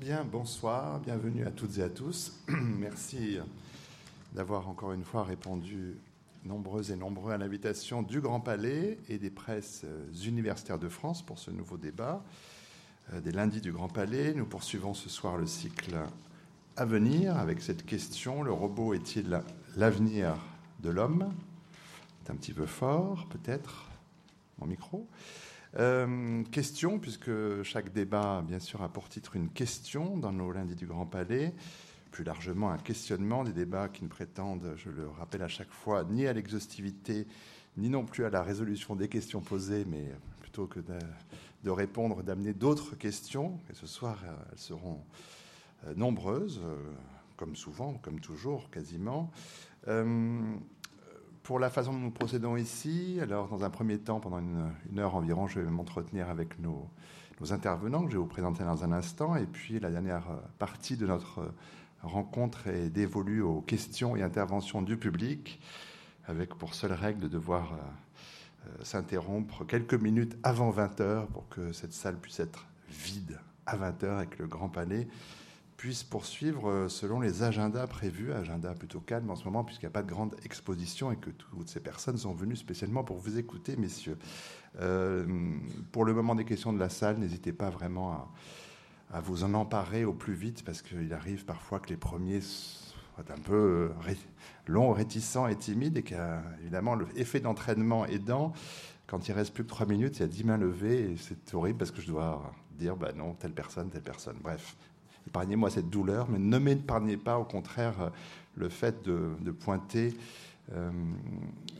Bien, bonsoir, bienvenue à toutes et à tous. Merci d'avoir encore une fois répondu nombreux et nombreux à l'invitation du Grand Palais et des presses universitaires de France pour ce nouveau débat euh, des lundis du Grand Palais. Nous poursuivons ce soir le cycle à venir avec cette question le robot est-il l'avenir de l'homme? C'est un petit peu fort, peut-être, mon micro. Euh, question, puisque chaque débat, bien sûr, a pour titre une question dans nos lundis du Grand Palais, plus largement un questionnement des débats qui ne prétendent, je le rappelle à chaque fois, ni à l'exhaustivité, ni non plus à la résolution des questions posées, mais plutôt que de, répondre, d'amener d'autres questions. Et ce soir, euh, elles seront euh, nombreuses, comme souvent, comme toujours, quasiment pour la façon dont nous procédons ici, alors dans un premier temps, pendant une, heure environ, je vais m'entretenir avec nos, intervenants que je vais vous présenter dans un instant. Et puis la dernière partie de notre rencontre est dévolue aux questions et interventions du public, avec pour seule règle de devoir euh, euh, s'interrompre quelques minutes avant 20 heures pour que cette salle puisse être vide à 20 heures avec le Grand Palais puisse poursuivre euh, selon les agendas prévus, agenda plutôt calme en ce moment puisqu'il n'y a pas de grande exposition et que toutes ces personnes sont venues spécialement pour vous écouter, messieurs. Euh, pour le moment des questions de la salle, n'hésitez pas vraiment à, vous en emparer au plus vite parce qu'il arrive parfois que les premiers soient un peu euh, longs, réticents et timides et qu'évidemment l'effet d'entraînement aidant, quand il reste plus que trois minutes, il y a dix mains levées et c'est horrible parce que je dois dire bah non, telle personne, telle personne. Bref, épargnez-moi cette douleur, mais ne m'épargnez pas, au contraire, euh, le fait de, pointer euh,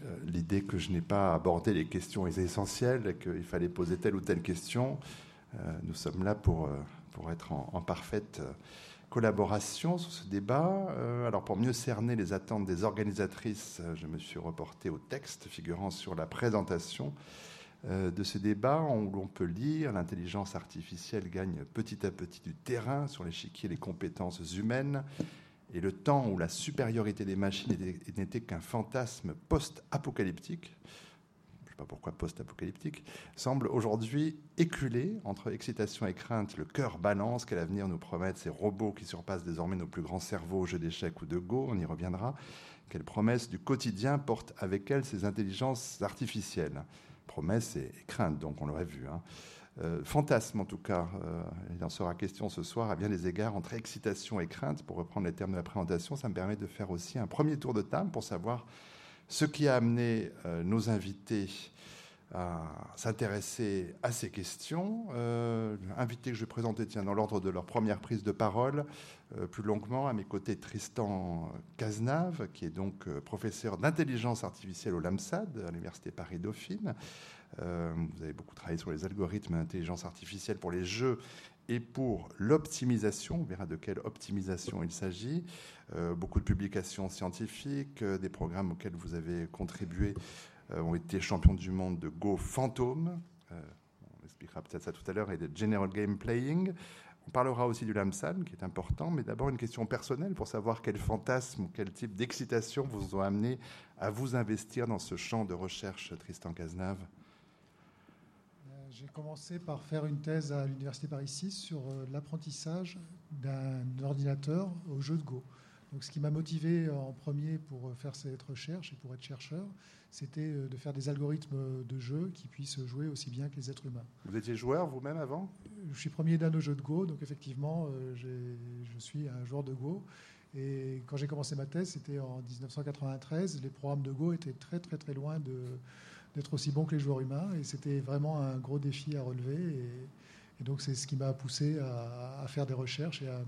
euh, l'idée que je n'ai pas abordé les questions essentielles, qu'il fallait poser telle ou telle question. nous sommes là pour, pour être en, parfaite collaboration sur ce débat. alors pour mieux cerner les attentes des organisatrices, je me suis reporté au texte figurant sur la présentation de ce débat où l'on peut lire l'intelligence artificielle gagne petit à petit du terrain sur l'échiquier des compétences humaines et le temps où la supériorité des machines n'était qu'un fantasme post-apocalyptique, je ne sais pas pourquoi post-apocalyptique, semble aujourd'hui éculé entre excitation et crainte. Le cœur balance, quel avenir nous promettent ces robots qui surpassent désormais nos plus grands cerveaux au jeu d'échecs ou de go, on y reviendra. Quelle promesse du quotidien portent avec elles ces intelligences artificielles? Promesses et, craintes, donc on l'aurait vu. Hein. Euh, fantasme en tout cas, euh, il en sera question ce soir à bien des égards entre excitation et crainte, pour reprendre les termes de la présentation, ça me permet de faire aussi un premier tour de table pour savoir ce qui a amené euh, nos invités à s'intéresser à ces questions. Euh, invités que je vais présenter tiens, dans l'ordre de leur première prise de parole, euh, plus longuement, à mes côtés Tristan Cazenave, qui est donc euh, professeur d'intelligence artificielle au LAMSAD, à l'Université Paris-Dauphine. vous avez beaucoup travaillé sur les algorithmes d'intelligence artificielle pour les jeux et pour l'optimisation. On verra de quelle optimisation il s'agit. beaucoup de publications scientifiques, des programmes auxquels vous avez contribué euh, ont été champions du monde de Go Fantôme. Euh, on expliquera peut-être ça tout à l'heure, et de General Game Playing. On parlera aussi du LAMSAN, qui est important, mais d'abord une question personnelle pour savoir quel fantasme ou quel type d'excitation vous ont amené à vous investir dans ce champ de recherche, Tristan Cazenave. Euh, j'ai commencé par faire une thèse à l'Université Paris 6 sur l'apprentissage d'un ordinateur au jeu de Go. Donc, ce qui m'a motivé en premier pour faire cette recherche et pour être chercheur, c'était euh, de faire des algorithmes de jeu qui puissent jouer aussi bien que les êtres humains. Vous étiez joueur vous-même avant? Je suis premier d'un au jeu de Go, donc effectivement, euh, je suis un joueur de Go. Et quand j'ai commencé ma thèse, c'était en 1993. Les programmes de Go étaient très très très loin d'être aussi bons que les joueurs humains. Et c'était vraiment un gros défi à relever. Et, donc c'est ce qui m'a poussé à, à, faire des recherches et à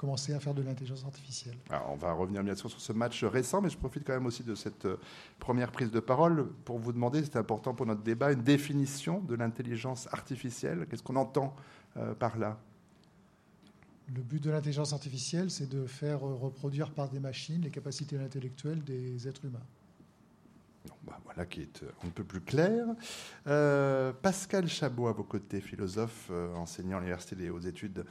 commencer à faire de l'intelligence artificielle. Alors, on va revenir bien sûr sur ce match récent, mais je profite quand même aussi de cette euh, première prise de parole pour vous demander, c'est important pour notre débat, une définition de l'intelligence artificielle. Qu'est-ce qu'on entend euh, par là? Le but de l'intelligence artificielle, c'est de faire euh, reproduire par des machines les capacités intellectuelles des êtres humains. Bah, voilà qui est un peu plus clair. Pascal Chabot à vos côtés, philosophe, enseignant à l'Université des hautes études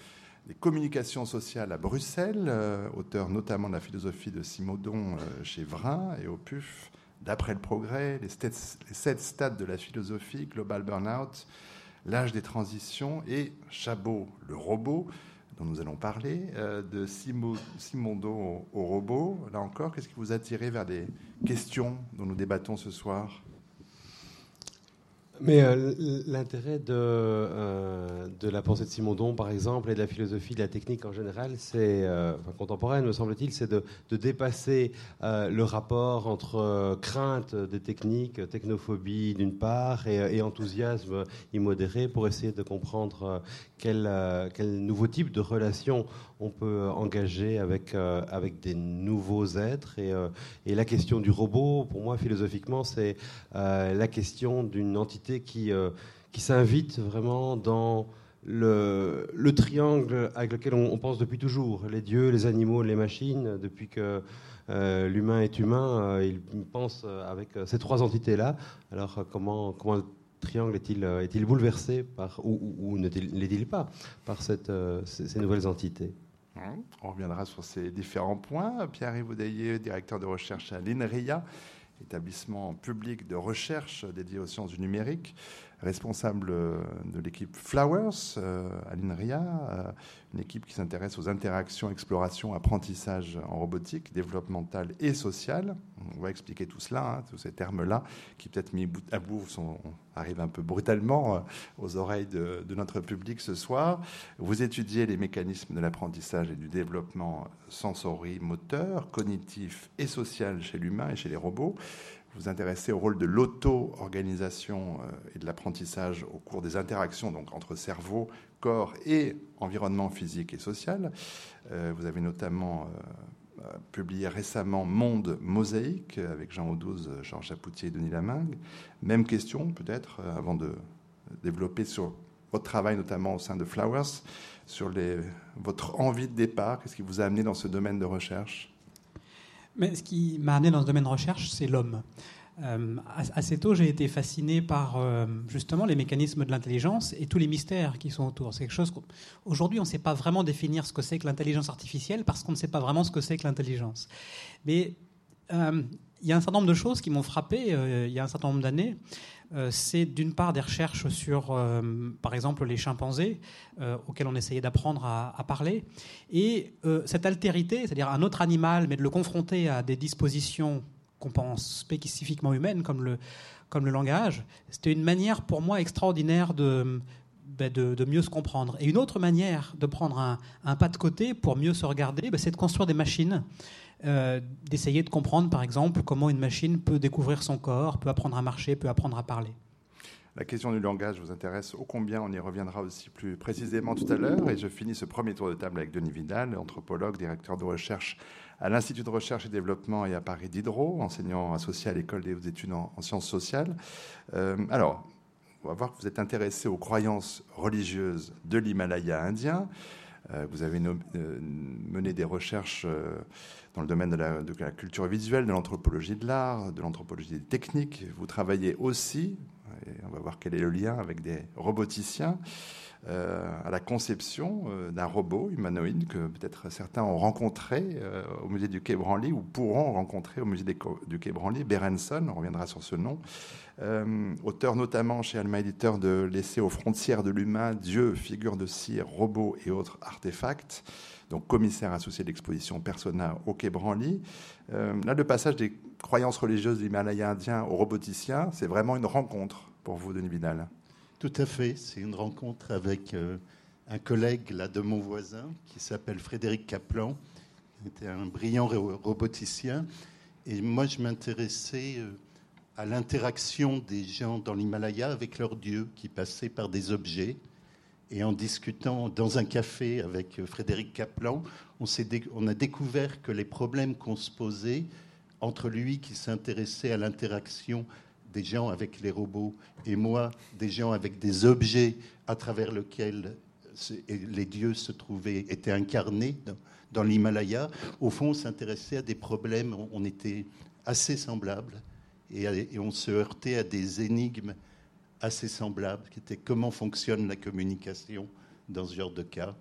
des communications sociales à Bruxelles, euh, auteur notamment de la philosophie de Simondon euh, chez Vrin et au PUF, d'après le progrès, les, sept stades de la philosophie, Global Burnout, l'âge des transitions et Chabot, le robot, dont nous allons parler, euh, de Simondo au, robot. Là encore, qu'est-ce qui vous a tiré vers des questions dont nous débattons ce soir? Mais euh, l'intérêt de, euh, de la pensée de Simondon, par exemple, et de la philosophie de la technique en général, c'est euh, contemporaine, me semble-t-il, c'est de, dépasser le rapport entre crainte des techniques, technophobie d'une part, et, enthousiasme immodéré pour essayer de comprendre quel nouveau type de relation on peut engager avec, euh, avec des nouveaux êtres. Et, euh, et, la question du robot, pour moi, philosophiquement, c'est euh, la question d'une entité qui, qui s'invite vraiment dans le, le, triangle avec lequel on, pense depuis toujours, les dieux, les animaux, les machines, depuis que l'humain est humain, il pense avec ces trois entités-là. Alors comment, comment le triangle est-il est bouleversé par, ou, ou, ne l'est-il pas par cette, ces nouvelles entités? On reviendra sur ces différents points. Pierre-Yves directeur de recherche à l'INRIA, établissement public de recherche dédié aux sciences du numérique responsable euh, de l'équipe Flowers euh, à l'INRIA, euh, une équipe qui s'intéresse aux interactions, explorations, apprentissage en robotique, développemental et social. On va expliquer tout cela, hein, tous ces termes-là, qui peut-être mis à bout sont, arrivent un peu brutalement aux oreilles de, notre public ce soir. Vous étudiez les mécanismes de l'apprentissage et du développement sensorimoteur, cognitif et social chez l'humain et chez les robots vous intéressez au rôle de l'auto-organisation euh, et de l'apprentissage au cours des interactions donc, entre cerveau, corps et environnement physique et social. Euh, vous avez notamment euh, publié récemment Monde mosaïque avec Jean Audouze, Jean Chapoutier et Denis Lamingue. Même question peut-être avant de développer sur votre travail notamment au sein de Flowers, sur votre envie de départ, qu'est-ce qui vous a amené dans ce domaine de recherche? Mais ce qui m'a amené dans ce domaine de recherche, c'est l'homme. Euh, assez tôt, j'ai été fasciné par euh, justement les mécanismes de l'intelligence et tous les mystères qui sont autour. C'est quelque chose qu'aujourd'hui, on ne sait pas vraiment définir ce que c'est que l'intelligence artificielle parce qu'on ne sait pas vraiment ce que c'est que l'intelligence. Mais euh, il y a un certain nombre de choses qui m'ont frappé il y a un certain nombre d'années. C'est d'une part des recherches sur, par exemple, les chimpanzés, auxquels on essayait d'apprendre à, parler. Et cette altérité, c'est-à-dire un autre animal, mais de le confronter à des dispositions qu'on pense spécifiquement humaine, comme le, comme le langage, c'était une manière pour moi extraordinaire de, ben, de, mieux se comprendre. Et une autre manière de prendre un, pas de côté pour mieux se regarder, ben, c'est de construire des machines, euh, d'essayer de comprendre par exemple comment une machine peut découvrir son corps, peut apprendre à marcher, peut apprendre à parler. La question du langage vous intéresse ô combien, on y reviendra aussi plus précisément tout à l'heure. Et je finis ce premier tour de table avec Denis Vidal, anthropologue, directeur de recherche à l'Institut de recherche et développement et à Paris Diderot, enseignant associé à l'école des études en, sciences sociales. Euh, alors, on va voir que vous êtes intéressé aux croyances religieuses de l'Himalaya indien. Euh, vous avez euh, mené des recherches dans le domaine de la, culture visuelle, de l'anthropologie de l'art, de l'anthropologie des techniques. Vous travaillez aussi, et on va voir quel est le lien avec des roboticiens, euh, à la conception euh, d'un robot humanoïde que peut-être certains ont rencontré euh, au musée du Quai Branly ou pourront rencontrer au musée du Quai Branly, Berenson, on reviendra sur ce nom, auteur notamment chez Alma Éditeur de l'essai aux frontières de l'humain, Dieu, figure de cire, robots et autres artefacts donc commissaire associé de l'exposition Persona au Quai Branly. là, le passage des croyances religieuses de l'Himalaya indien aux roboticiens, c'est vraiment une rencontre pour vous, Denis Vidal. Tout à fait. C'est une rencontre avec euh, un collègue là, de mon voisin qui s'appelle Frédéric Kaplan, qui était un brillant roboticien. Et moi, je m'intéressais euh, à l'interaction des gens dans l'Himalaya avec leurs dieux qui passaient par des objets. Et en discutant dans un café avec euh, Frédéric Kaplan, on, on a découvert que les problèmes qu'on se posait entre lui qui s'intéressait à l'interaction des gens avec les robots et moi, des gens avec des objets à travers lesquels les dieux se trouvaient, étaient incarnés dans, l'Himalaya, au fond, on s'intéressait à des problèmes, on était assez semblables et, on se heurtait à des énigmes assez semblables, qui étaient comment fonctionne la communication dans ce genre de cas.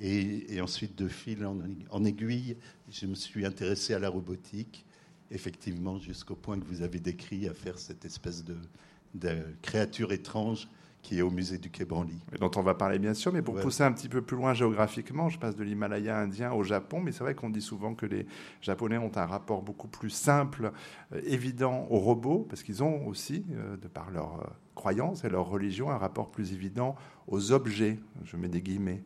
Et, ensuite, de fil en aiguille, je me suis intéressé à la robotique effectivement, jusqu'au point que vous avez décrit, à faire cette espèce de, de créature étrange qui est au musée du Quai Branly. Et dont on va parler bien sûr, mais pour pousser un petit peu plus loin géographiquement, je passe de l'Himalaya indien au Japon, mais c'est vrai qu'on dit souvent que les Japonais ont un rapport beaucoup plus simple, euh, évident aux robots, parce qu'ils ont aussi, euh, de par leur euh, croyance et leur religion, un rapport plus évident aux objets. Je mets des guillemets.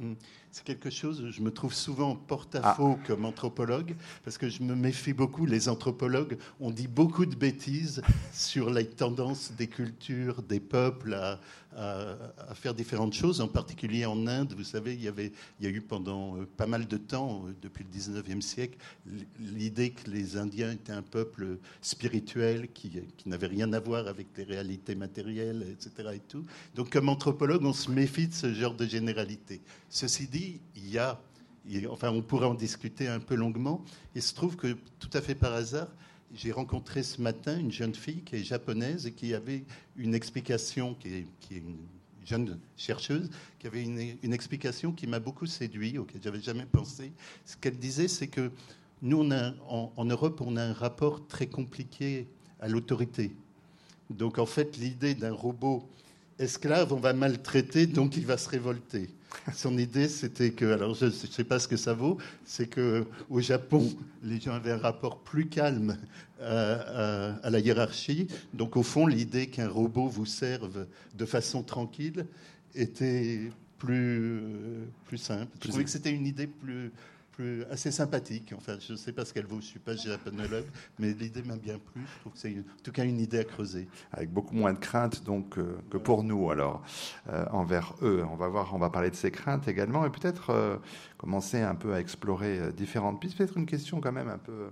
Hmm. C'est quelque chose, je me trouve souvent porte-à-faux ah. comme anthropologue, parce que je me méfie beaucoup. Les anthropologues ont dit beaucoup de bêtises sur les tendances des cultures, des peuples à, à, faire différentes choses, en particulier en Inde. Vous savez, il y, avait, il y a eu pendant euh, pas mal de temps, euh, depuis le 19e siècle, l'idée que les Indiens étaient un peuple spirituel qui, qui n'avait rien à voir avec les réalités matérielles, etc. Et tout. Donc, comme anthropologue, on se méfie de ce genre de généralité. Ceci dit, il y a, enfin, on pourrait en discuter un peu longuement. Il se trouve que, tout à fait par hasard, j'ai rencontré ce matin une jeune fille qui est japonaise et qui avait une explication, qui est, une jeune chercheuse, qui avait une, explication qui m'a beaucoup séduit, auquel j'avais jamais pensé. Ce qu'elle disait, c'est que nous, en, Europe, on a un rapport très compliqué à l'autorité. Donc, en fait, l'idée d'un robot esclave, on va maltraiter, donc il va se révolter. Son idée, c'était que, alors je ne sais pas ce que ça vaut, c'est que au Japon, les gens avaient un rapport plus calme à, la hiérarchie. Donc, au fond, l'idée qu'un robot vous serve de façon tranquille était plus, plus simple. Je trouvais que c'était une idée plus, plus, assez sympathique. Enfin, je ne sais pas ce qu'elle vaut, je ne suis pas japonologue, mais l'idée m'a bien plu. Je trouve que c'est en tout cas une idée à creuser. Avec beaucoup moins de craintes donc, euh, que pour nous, alors, euh, envers eux. On va voir, on va parler de ces craintes également, et peut-être euh, commencer un peu à explorer différentes pistes. Peut-être une question quand même un peu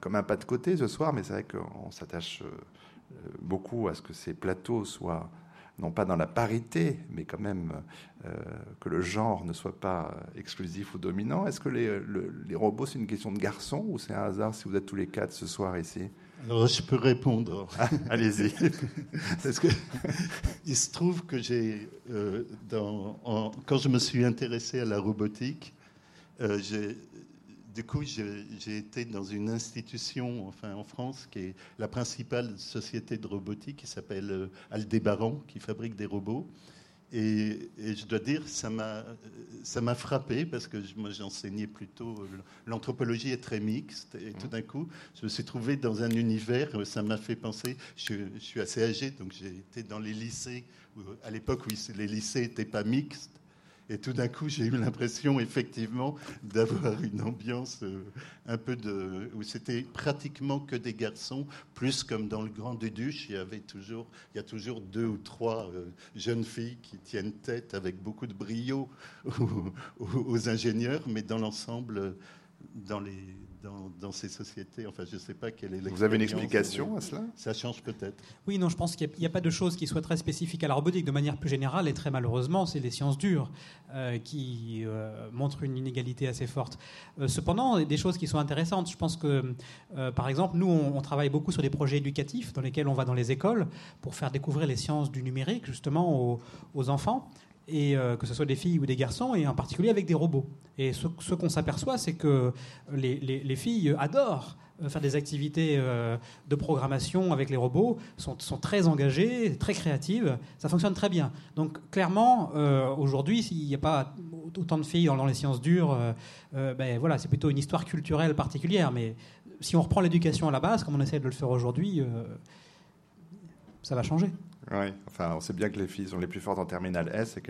comme un pas de côté ce soir, mais c'est vrai qu'on s'attache beaucoup à ce que ces plateaux soient non pas dans la parité, mais quand même euh, que le genre ne soit pas exclusif ou dominant. Est-ce que les, les robots, c'est une question de garçon ou c'est un hasard si vous êtes tous les quatre ce soir ici? Alors, je peux répondre. Ah, allez-y. Parce que il se trouve que j'ai, euh, quand je me suis intéressé à la robotique, euh, j'ai du coup, j'ai été dans une institution, enfin en France, qui est la principale société de robotique, qui s'appelle euh, Aldébaran, qui fabrique des robots. Et, je dois dire, ça m'a frappé parce que moi j'enseignais plutôt. L'anthropologie est très mixte et tout d'un coup, je me suis trouvé dans un univers. Ça m'a fait penser. Je, je, suis assez âgé, donc j'ai été dans les lycées à l'époque où les lycées n'étaient pas mixtes. Et tout d'un coup, j'ai eu l'impression, effectivement, d'avoir une ambiance euh, un peu de. où c'était pratiquement que des garçons, plus comme dans le Grand Duduche, il y avait toujours, il y a toujours deux ou trois euh, jeunes filles qui tiennent tête avec beaucoup de brio aux ingénieurs, mais dans l'ensemble, dans les dans, ces sociétés Enfin, je ne sais pas quelle est Vous avez une explication à cela? Ça change peut-être. Oui, non, je pense qu'il n'y a, pas de choses qui soient très spécifiques à la robotique de manière plus générale, et très malheureusement, c'est les sciences dures euh, qui euh, montrent une inégalité assez forte. Euh, cependant, des choses qui sont intéressantes. Je pense que, par exemple, nous, on, travaille beaucoup sur des projets éducatifs dans lesquels on va dans les écoles pour faire découvrir les sciences du numérique, justement, aux, aux enfants et euh, que ce soit des filles ou des garçons, et en particulier avec des robots. Et ce, qu'on s'aperçoit, c'est que les, filles adorent euh, faire des activités euh, de programmation avec les robots, sont, très engagées, très créatives, ça fonctionne très bien. Donc clairement, aujourd'hui, s'il n'y a pas autant de filles dans, les sciences dures, ben, voilà, c'est plutôt une histoire culturelle particulière. Mais si on reprend l'éducation à la base, comme on essaie de le faire aujourd'hui, ça va changer. Oui, enfin, on sait bien que les filles sont les plus fortes en terminale S et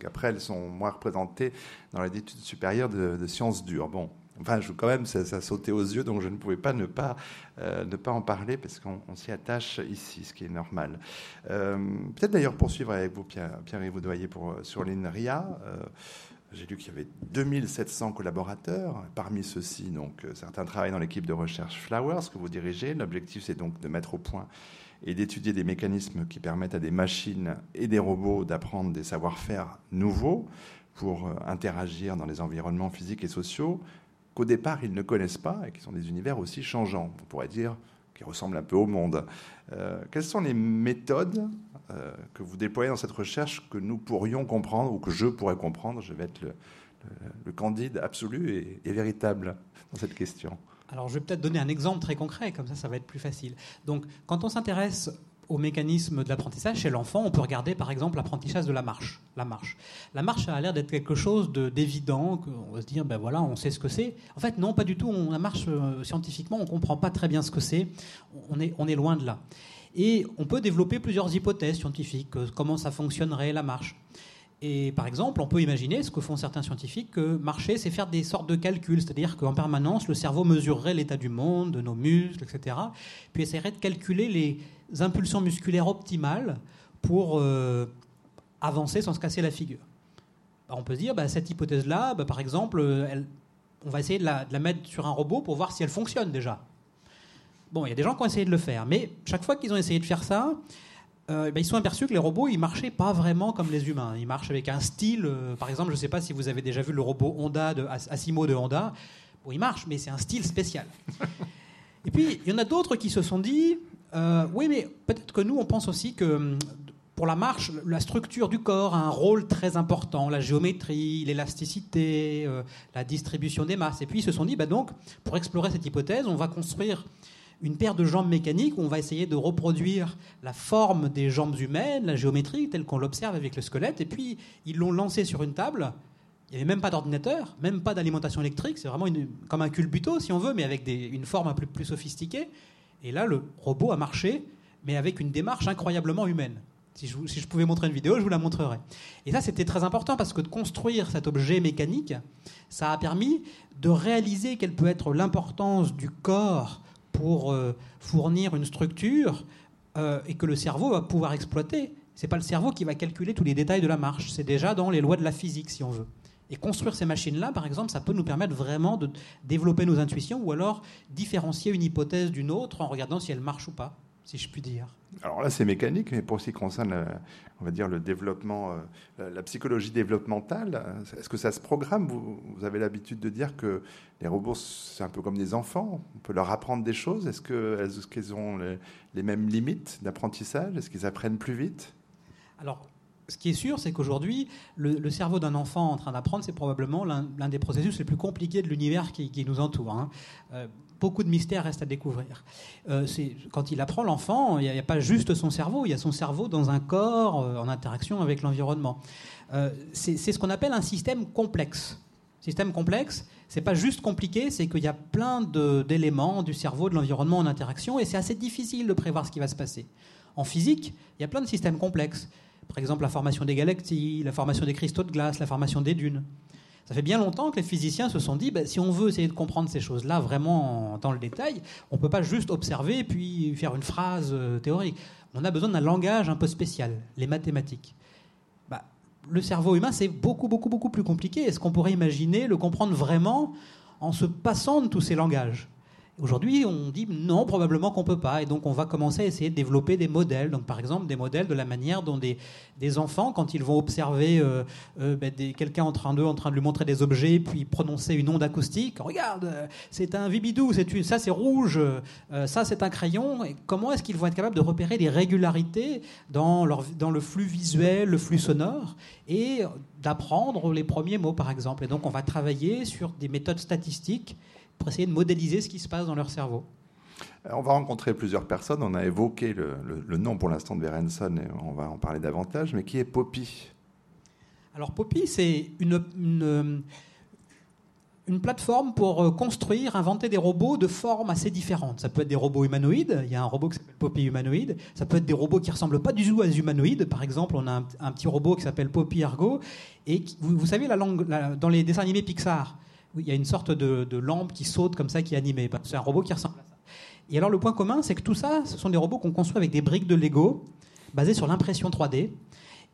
qu'après, elles sont moins représentées dans les études supérieures de, sciences dures. Bon, enfin, je, quand même, ça, ça, sautait aux yeux, donc je ne pouvais pas ne pas, euh, ne pas en parler parce qu'on s'y attache ici, ce qui est normal. Euh, peut-être d'ailleurs poursuivre avec vous, Pierre, Pierre Vaudoyer, pour, sur l'INRIA. Euh, j'ai lu qu'il y avait 2700 collaborateurs. Parmi ceux-ci, certains travaillent dans l'équipe de recherche Flowers que vous dirigez. L'objectif, c'est donc de mettre au point et d'étudier des mécanismes qui permettent à des machines et des robots d'apprendre des savoir-faire nouveaux pour euh, interagir dans les environnements physiques et sociaux qu'au départ ils ne connaissent pas et qui sont des univers aussi changeants, on pourrait dire, qui ressemblent un peu au monde. Euh, quelles sont les méthodes euh, que vous déployez dans cette recherche que nous pourrions comprendre ou que je pourrais comprendre? Je vais être le, candide absolu et véritable dans cette question. Alors je vais peut-être donner un exemple très concret, comme ça ça va être plus facile. Donc quand on s'intéresse au mécanisme de l'apprentissage chez l'enfant, on peut regarder par exemple l'apprentissage de la marche. La marche, la marche a l'air d'être quelque chose d'évident, on va se dire, ben voilà, on sait ce que c'est. En fait, non, pas du tout. On, la marche, euh, scientifiquement, on ne comprend pas très bien ce que c'est. On est, on est loin de là. Et on peut développer plusieurs hypothèses scientifiques, euh, comment ça fonctionnerait la marche. Et par exemple, on peut imaginer, ce que font certains scientifiques, que marcher, c'est faire des sortes de calculs, c'est-à-dire qu'en permanence, le cerveau mesurerait l'état du monde, de nos muscles, etc., puis essaierait de calculer les impulsions musculaires optimales pour euh, avancer sans se casser la figure. on peut dire, bah, cette hypothèse-là, bah, par exemple, elle, on va essayer de la mettre sur un robot pour voir si elle fonctionne déjà. Bon, il y a des gens qui ont essayé de le faire, mais chaque fois qu'ils ont essayé de faire ça, euh, ben, ils sont aperçus que les robots, ils marchaient pas vraiment comme les humains. Ils marchent avec un style. Euh, par exemple, je ne sais pas si vous avez déjà vu le robot Honda de Asimo de Honda. Bon, il marche, mais c'est un style spécial. Et puis, il y en a d'autres qui se sont dit, euh, oui, mais peut-être que nous, on pense aussi que hum, pour la marche, la structure du corps a un rôle très important, la géométrie, l'élasticité, la distribution des masses. Et puis ils se sont dit, bah donc, pour explorer cette hypothèse, on va construire une paire de jambes mécaniques où on va essayer de reproduire la forme des jambes humaines, la géométrie telle qu'on l'observe avec le squelette. Et puis, ils l'ont lancé sur une table. Il n'y avait même pas d'ordinateur, même pas d'alimentation électrique. C'est vraiment comme un culbuto, si on veut, mais avec une forme un peu plus sophistiquée. Et là, le robot a marché, mais avec une démarche incroyablement humaine. Si je, si je, pouvais montrer une vidéo, je vous la montrerais. Et ça, c'était très important parce que de construire cet objet mécanique, ça a permis de réaliser quelle peut être l'importance du corps pour euh, fournir une structure euh, et que le cerveau va pouvoir exploiter. C'est pas le cerveau qui va calculer tous les détails de la marche, c'est déjà dans les lois de la physique, si on veut. Et construire ces machines-là, par exemple, ça peut nous permettre vraiment de développer nos intuitions ou alors différencier une hypothèse d'une autre en regardant si elle marche ou pas si je puis dire. Alors là, c'est mécanique, mais pour ce qui concerne, on va dire, le développement, euh, la psychologie développementale, est-ce que ça se programme? Vous, avez l'habitude de dire que les robots, c'est un peu comme des enfants, on peut leur apprendre des choses. Est-ce qu'ils ont les, mêmes limites d'apprentissage? Est-ce qu'ils apprennent plus vite? Alors, ce qui est sûr, c'est qu'aujourd'hui, le, cerveau d'un enfant en train d'apprendre, c'est probablement l'un des processus les plus compliqués de l'univers qui, nous entoure. Hein. Euh, beaucoup de mystères restent à découvrir. Euh, quand il apprend l'enfant, il n'y a, pas juste son cerveau, il y a son cerveau dans un corps euh, en interaction avec l'environnement. Euh, c'est ce qu'on appelle un système complexe. Système complexe, c'est pas juste compliqué, c'est qu'il y a plein d'éléments du cerveau, de l'environnement en interaction, et c'est assez difficile de prévoir ce qui va se passer. En physique, il y a plein de systèmes complexes. Par exemple, la formation des galaxies, la formation des cristaux de glace, la formation des dunes. Ça fait bien longtemps que les physiciens se sont dit, ben, si on veut essayer de comprendre ces choses-là vraiment dans le détail, on ne peut pas juste observer et puis faire une phrase euh, théorique. On a besoin d'un langage un peu spécial, les mathématiques. Bah, le cerveau humain, c'est beaucoup, beaucoup, beaucoup plus compliqué. Est-ce qu'on pourrait imaginer le comprendre vraiment en se passant de tous ces langages? Aujourd'hui, on dit non, probablement qu'on ne peut pas. Et donc, on va commencer à essayer de développer des modèles. Donc, par exemple, des modèles de la manière dont des, des enfants, quand ils vont observer euh, euh, ben, quelqu'un en train de, en train de lui montrer des objets, puis prononcer une onde acoustique, regarde, c'est un vibidou, ça c'est rouge, euh, ça c'est un crayon. Comment est-ce qu'ils vont être capables de repérer des régularités dans, leur, dans le flux visuel, le flux sonore, et d'apprendre les premiers mots, par exemple. Et donc, on va travailler sur des méthodes statistiques pour essayer de modéliser ce qui se passe dans leur cerveau. Euh, on va rencontrer plusieurs personnes. On a évoqué le, nom pour l'instant de Berenson et on va en parler davantage. Mais qui est Poppy? Alors Poppy, c'est une, une, plateforme pour euh, construire, inventer des robots de formes assez différentes. Ça peut être des robots humanoïdes. Il y a un robot qui s'appelle Poppy humanoïde. Ça peut être des robots qui ressemblent pas du tout à des humanoïdes. Par exemple, on a un, petit robot qui s'appelle Poppy Ergo. Et vous, savez, la langue, dans les dessins animés Pixar, il y a une sorte de, lampe qui saute comme ça, qui est animée. C'est un robot qui ressemble à ça. Et alors le point commun, c'est que tout ça, ce sont des robots qu'on construit avec des briques de Lego, basées sur l'impression 3D,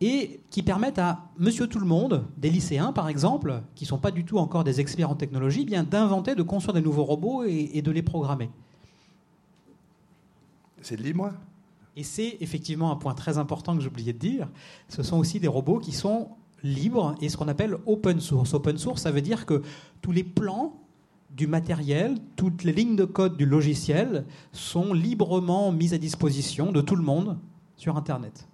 et qui permettent à monsieur tout le monde, des lycéens par exemple, qui ne sont pas du tout encore des experts en technologie, bien d'inventer, de construire des nouveaux robots et, et de les programmer. C'est de l'IMOI Et c'est effectivement un point très important que j'oubliais de dire. Ce sont aussi des robots qui sont libre et ce qu'on appelle open source. Open source, ça veut dire que tous les plans du matériel, toutes les lignes de code du logiciel sont librement mises à disposition de tout le monde sur Internet.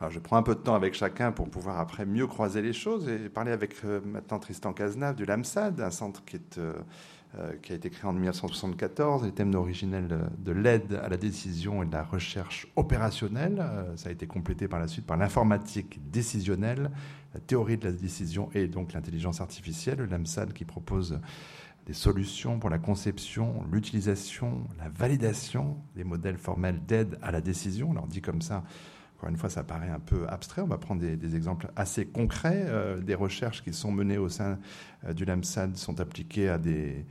Alors, je prends un peu de temps avec chacun pour pouvoir après mieux croiser les choses et parler avec euh, maintenant Tristan Cazenave du LAMSAD, un centre qui, est, euh, qui a été créé en 1974. Les thèmes originels de l'aide à la décision et de la recherche opérationnelle. ça a été complété par la suite par l'informatique décisionnelle, la théorie de la décision et donc l'intelligence artificielle. Le LAMSAD qui propose des solutions pour la conception, l'utilisation, la validation des modèles formels d'aide à la décision. On dit comme ça encore une fois, ça paraît un peu abstrait. On va prendre des, exemples assez concrets. Euh, des recherches qui sont menées au sein euh, du LAMSAD sont appliquées à des,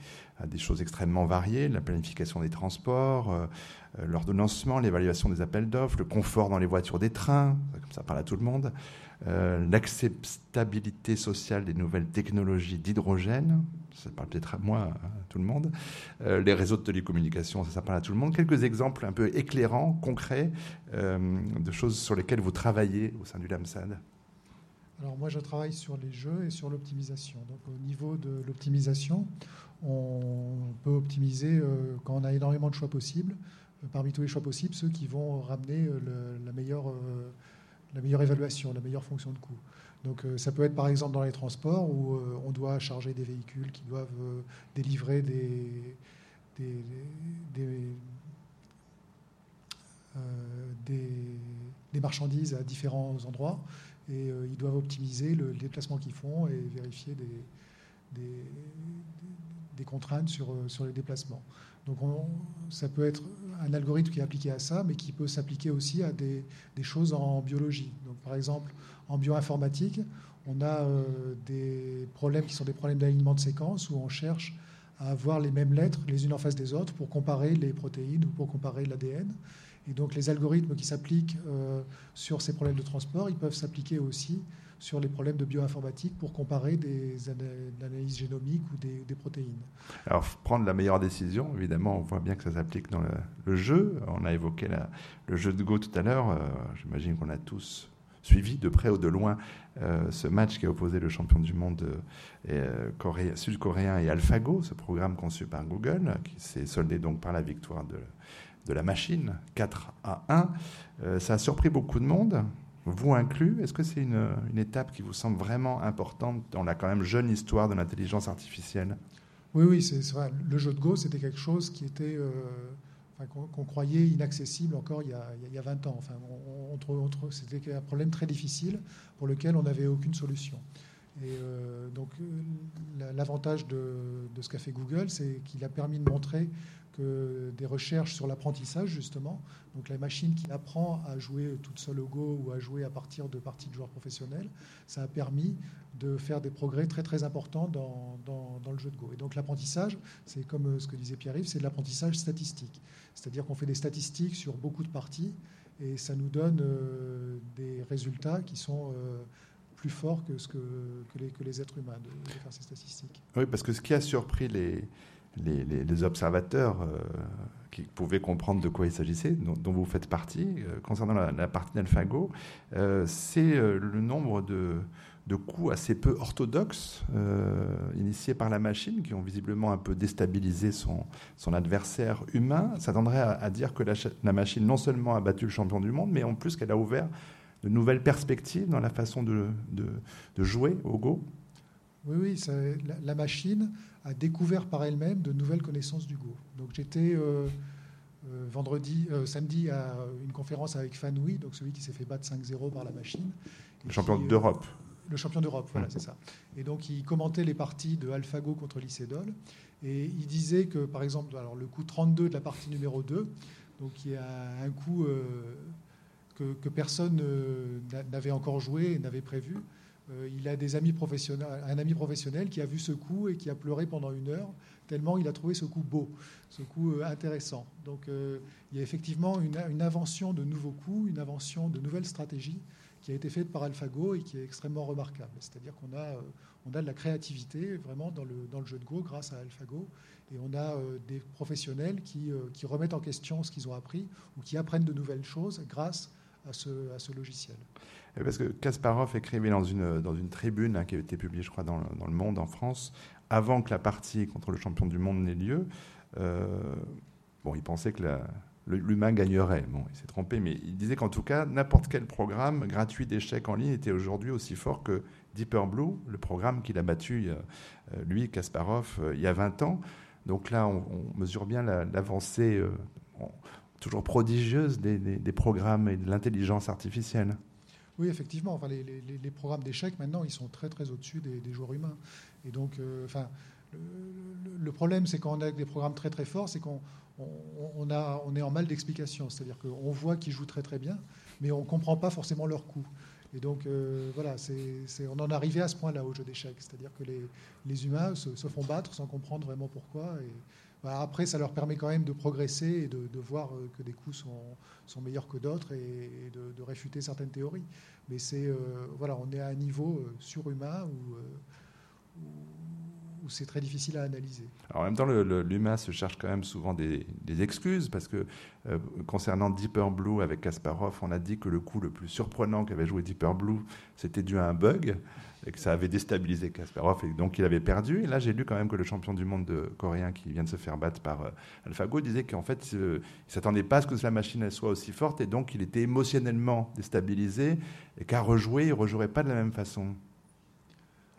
choses extrêmement variées. La planification des transports, euh, l'ordonnancement, l'évaluation des appels d'offres, le confort dans les voitures des trains, comme ça parle à tout le monde, l'acceptabilité sociale des nouvelles technologies d'hydrogène, ça parle peut-être à moi, à tout le monde. Euh, les réseaux de télécommunications, ça, parle à tout le monde. Quelques exemples un peu éclairants, concrets, euh, de choses sur lesquelles vous travaillez au sein du LAMSAD. Alors moi, je travaille sur les jeux et sur l'optimisation. Donc au niveau de l'optimisation, on peut optimiser euh, quand on a énormément de choix possibles. parmi tous les choix possibles, ceux qui vont ramener la, meilleure, la meilleure évaluation, la meilleure fonction de coût. Donc euh, ça peut être par exemple dans les transports où euh, on doit charger des véhicules qui doivent euh, délivrer des, des, marchandises à différents endroits. Et ils doivent optimiser le déplacement qu'ils font et vérifier des, des, contraintes sur, sur les déplacements. Donc ça peut être un algorithme qui est appliqué à ça, mais qui peut s'appliquer aussi à des, choses en biologie. Donc par exemple, en bioinformatique, on a euh, des problèmes qui sont des problèmes d'alignement de séquences où on cherche à avoir les mêmes lettres les unes en face des autres pour comparer les protéines ou pour comparer l'ADN. Et donc les algorithmes qui s'appliquent euh, sur ces problèmes de transport, ils peuvent s'appliquer aussi sur les problèmes de bioinformatique pour comparer des analyses génomiques ou des, protéines. Alors, prendre la meilleure décision, évidemment, on voit bien que ça s'applique dans le, jeu. On a évoqué le jeu de Go tout à l'heure. Euh, j'imagine qu'on a tous suivi de près ou de loin euh, ce match qui a opposé le champion du monde euh, sud-coréen et AlphaGo, ce programme conçu par Google, qui s'est soldé donc par la victoire de, de la machine, 4 à 1. ça a surpris beaucoup de monde vous inclus. Est-ce que c'est une, étape qui vous semble vraiment importante dans la quand même jeune histoire de l'intelligence artificielle? Oui, oui, c'est vrai. Le jeu de Go, c'était quelque chose qui était euh, qu'on croyait inaccessible encore il y a, il y a 20 ans. Enfin, on, c'était un problème très difficile pour lequel on n'avait aucune solution. Et euh, donc, euh, l'avantage de, ce qu'a fait Google, c'est qu'il a permis de montrer des recherches sur l'apprentissage, justement. Donc la machine qui apprend à jouer toute seule au Go ou à jouer à partir de parties de joueurs professionnels, ça a permis de faire des progrès très très importants dans, dans, le jeu de Go. Et donc l'apprentissage, c'est comme euh, ce que disait Pierre-Yves, c'est de l'apprentissage statistique. C'est-à-dire qu'on fait des statistiques sur beaucoup de parties et ça nous donne euh, des résultats qui sont... Euh, plus forts que, ce que, que, les, êtres humains de faire ces statistiques. Oui, parce que ce qui a surpris les, les, observateurs euh, qui pouvaient comprendre de quoi il s'agissait, dont, vous faites partie, euh, concernant la, partie d'AlphaGo, euh, c'est le nombre de, de, coups assez peu orthodoxes initiés par la machine, qui ont visiblement un peu déstabilisé son, son adversaire humain. Ça tendrait à, dire que la, machine non seulement a battu le champion du monde, mais en plus qu'elle a ouvert de nouvelles perspectives dans la façon de, de, jouer au Go. Oui, oui, la, machine a découvert par elle-même de nouvelles connaissances du Go. Donc j'étais euh, euh, vendredi, euh, samedi à une conférence avec Fanoui, donc celui qui s'est fait battre 5-0 par la machine. Le champion d'Europe. Le champion d'Europe, voilà, c'est ça. Et donc il commentait les parties de AlphaGo contre Lycédol. Et il disait que, par exemple, alors, le coup 32 de la partie numéro 2, donc il y a un coup que, que, personne n'avait encore joué et n'avait prévu, euh, il a des amis professionnels, un ami professionnel qui a vu ce coup et qui a pleuré pendant une heure, tellement il a trouvé ce coup beau, ce coup euh, intéressant. Donc euh, il y a effectivement une, invention de nouveaux coups, une invention de nouvelles stratégies qui a été faite par AlphaGo et qui est extrêmement remarquable. C'est-à-dire qu'on a, on a de la créativité vraiment dans le, dans le jeu de Go grâce à AlphaGo et on a des professionnels qui, qui remettent en question ce qu'ils ont appris ou qui apprennent de nouvelles choses grâce à ce, à ce logiciel. Parce que Kasparov écrivait dans une, dans une tribune hein, qui a été publiée, je crois, dans, Le Monde en France, avant que la partie contre le champion du monde n'ait lieu. Euh, bon, il pensait que l'humain gagnerait. Bon, il s'est trompé, mais il disait qu'en tout cas, n'importe quel programme gratuit d'échecs en ligne était aujourd'hui aussi fort que Deeper Blue, le programme qu'il a battu, euh, lui, Kasparov, il y a 20 ans. Donc là, on, mesure bien l'avancée toujours prodigieuse des, programmes et de l'intelligence artificielle. Oui, effectivement. Enfin, les, programmes d'échecs, maintenant, ils sont très, très au-dessus des, joueurs humains. Et donc, enfin, le, problème, c'est quand on a des programmes très, très forts, c'est qu'on on, est en mal d'explication. C'est-à-dire qu'on voit qu'ils jouent très très bien, mais on ne comprend pas forcément leur coup. Et donc, euh, voilà, c'est, on en est arrivé à ce point-là au jeu d'échecs. C'est-à-dire que les, les humains se, font battre sans comprendre vraiment pourquoi. Après, ça leur permet quand même de progresser et de, voir euh, que des coups sont, sont meilleurs que d'autres et, de, réfuter certaines théories. Mais c'est, euh, voilà, on est à un niveau surhumain où c'est très difficile à analyser. Alors en même temps, l'humain se cherche quand même souvent des, excuses, parce que euh, concernant Deeper Blue avec Kasparov, on a dit que le coup le plus surprenant qu'avait joué Deeper Blue, c'était dû à un bug, et que ça avait déstabilisé Kasparov, et donc il avait perdu. Et là, j'ai lu quand même que le champion du monde de, coréen qui vient de se faire battre par euh, AlphaGo disait qu'en fait, euh, il ne s'attendait pas à ce que la machine elle soit aussi forte, et donc il était émotionnellement déstabilisé, et qu'à rejouer, il ne rejouerait pas de la même façon.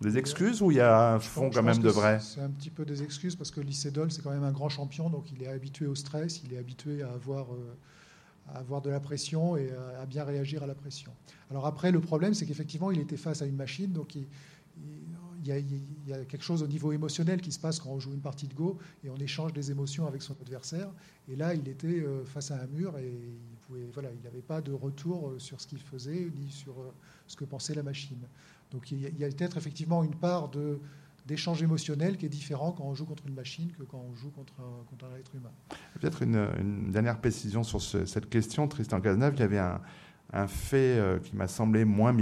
Des excuses ou il y a un fond quand même de vrai? C'est un petit peu des excuses parce que Lycédol, c'est quand même un grand champion, donc il est habitué au stress, il est habitué à avoir, euh, avoir de la pression et à, bien réagir à la pression. Alors après, le problème, c'est qu'effectivement, il était face à une machine, donc il, y a, quelque chose au niveau émotionnel qui se passe quand on joue une partie de Go et on échange des émotions avec son adversaire. Et là, il était euh, face à un mur et il voilà, il n'avait pas de retour euh, sur ce qu'il faisait ni sur ce que pensait la machine. Donc il y a, peut-être effectivement une part de, d'échange émotionnel qui est différent quand on joue contre une machine que quand on joue contre un, être humain. Peut-être une, dernière précision sur cette question, Tristan Cazeneuve. Il y avait un, fait euh, qui m'a semblé moins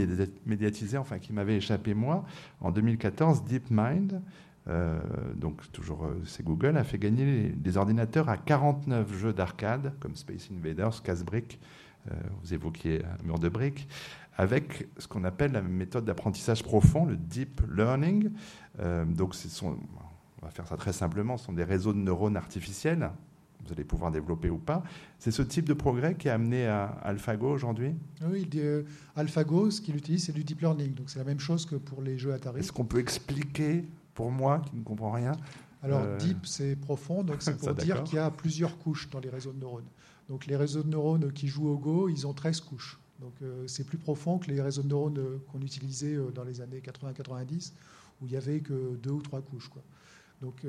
médiatisé, enfin qui m'avait échappé moi. En 2014, DeepMind, euh, donc toujours euh, c'est Google, a fait gagner des ordinateurs à 49 jeux d'arcade comme Space Invaders, Casbrick, vous évoquiez mur de briques, avec ce qu'on appelle la méthode d'apprentissage profond, le deep learning. Euh, donc, on va faire ça très simplement, ce sont des réseaux de neurones artificiels. Vous allez pouvoir développer ou pas. C'est ce type de progrès qui a amené à AlphaGo aujourd'hui? Oui, euh, AlphaGo, ce qu'il utilise, c'est du deep learning. Donc, c'est la même chose que pour les jeux Atari. Est-ce qu'on peut expliquer pour moi qui ne comprends rien Alors, euh, deep, c'est profond. Donc, c'est pour dire qu'il y a plusieurs couches dans les réseaux de neurones. Donc, les réseaux de neurones qui jouent au Go, ils ont 13 couches. Donc euh, c'est plus profond que les réseaux de neurones euh, qu'on utilisait euh, dans les années 80-90, où il n'y avait que deux ou trois couches. Quoi. Donc,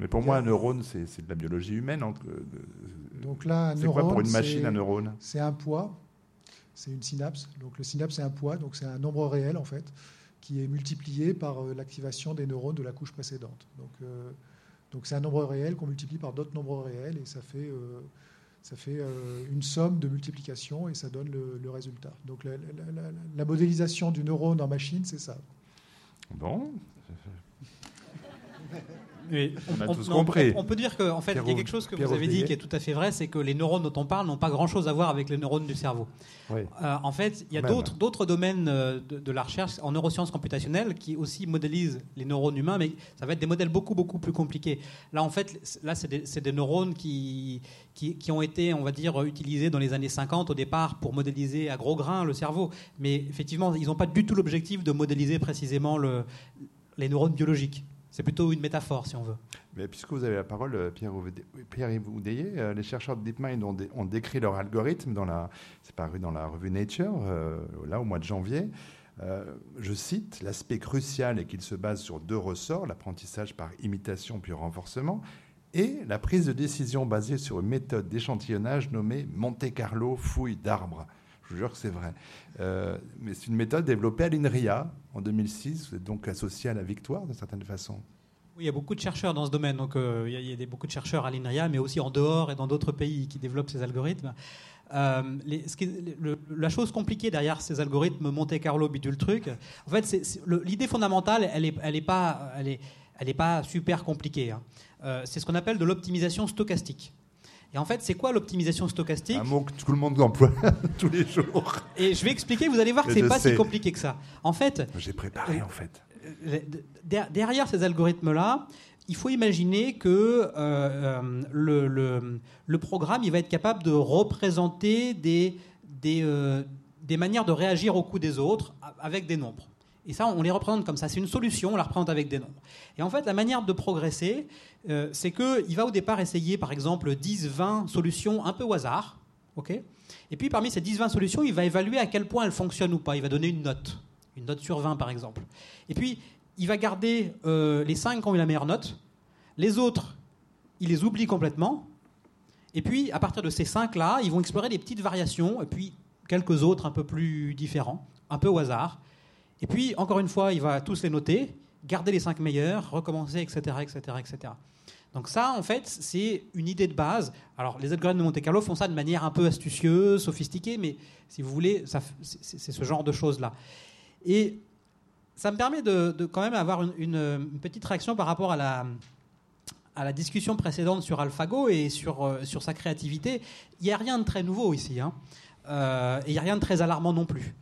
Mais pour moi, un neurone, c'est de la biologie humaine. Donc là, c'est quoi pour une machine un neurone? C'est un poids, c'est une synapse. Donc le synapse, c'est un poids, donc c'est un nombre réel en fait, qui est multiplié par l'activation des neurones de la couche précédente. Donc donc c'est un nombre réel qu'on multiplie par d'autres nombres réels et ça fait ça fait euh, une somme de multiplication et ça donne le, résultat. Donc la, modélisation du neurone en machine, c'est ça. Bon. On, a tous compris. On, peut dire qu'en fait, il y a quelque chose que vous avez dit qui est tout à fait vrai, c'est que les neurones dont on parle n'ont pas grand-chose à voir avec les neurones du cerveau. Euh, en fait, il y a d'autres domaines euh, de, de, la recherche en neurosciences computationnelles qui aussi modélisent les neurones humains, mais ça va être des modèles beaucoup, beaucoup plus compliqués. Là, en fait, là, c'est des, des, neurones qui, qui, ont été, on va dire, utilisés dans les années 50 au départ pour modéliser à gros grains le cerveau. Mais effectivement, ils n'ont pas du tout l'objectif de modéliser précisément le, les neurones biologiques. C'est plutôt une métaphore, si on veut. Mais puisque vous avez la parole, Pierre-Yves Oudéier, euh, les chercheurs de DeepMind ont, décrit leur algorithme, dans la, c'est paru dans la revue Nature, euh, là, au mois de janvier. Euh, je cite, l'aspect crucial est qu'il se base sur deux ressorts, l'apprentissage par imitation puis renforcement, et la prise de décision basée sur une méthode d'échantillonnage nommée Monte Carlo fouille d'arbres. Je vous jure que c'est vrai. Euh, mais c'est une méthode développée à l'INRIA en 2006. Vous êtes donc associé à la victoire, de certaine façon. Oui, il y a beaucoup de chercheurs dans ce domaine. Donc, euh, il y a, beaucoup de chercheurs à l'INRIA, mais aussi en dehors et dans d'autres pays qui développent ces algorithmes. Euh, la chose compliquée derrière ces algorithmes Monte Carlo bidule truc, en fait, l'idée fondamentale, elle n'est pas, elle est, pas super compliquée. Hein. C'est ce qu'on appelle de l'optimisation stochastique. Et en fait, c'est quoi l'optimisation stochastique Un mot que tout le monde emploie tous les jours. Et je vais expliquer, vous allez voir que c'est pas si compliqué que ça. En fait, j'ai préparé en fait. Euh, derrière ces algorithmes-là, il faut imaginer que euh, le, le, programme il va être capable de représenter des, des, des manières de réagir au coup des autres avec des nombres. Et ça, on les représente comme ça. C'est une solution, on la représente avec des nombres. Et en fait, la manière de progresser, euh, c'est qu'il va au départ essayer, par exemple, 10, 20 solutions un peu au hasard. et puis, parmi ces 10, 20 solutions, il va évaluer à quel point elles fonctionnent ou pas. Il va donner une note. Une note sur 20, par exemple. Et puis, il va garder euh, les 5 qui ont eu la meilleure note. Les autres, il les oublie complètement. Et puis, à partir de ces 5-là, ils vont explorer des petites variations. Et puis, quelques autres un peu plus différents, un peu au hasard. Et puis, encore une fois, il va tous les noter, garder les cinq meilleurs, recommencer, etc., etc., etc. Donc ça, en fait, c'est une idée de base. Alors, les algorithmes de Monte Carlo font ça de manière un peu astucieuse, sophistiquée, mais si vous voulez, c'est ce genre de choses-là. Et ça me permet de, quand même avoir une, petite réaction par rapport à la, discussion précédente sur AlphaGo et sur, euh, sa créativité. Il n'y a rien de très nouveau ici. Hein. Euh, et il n'y a rien de très alarmant non plus.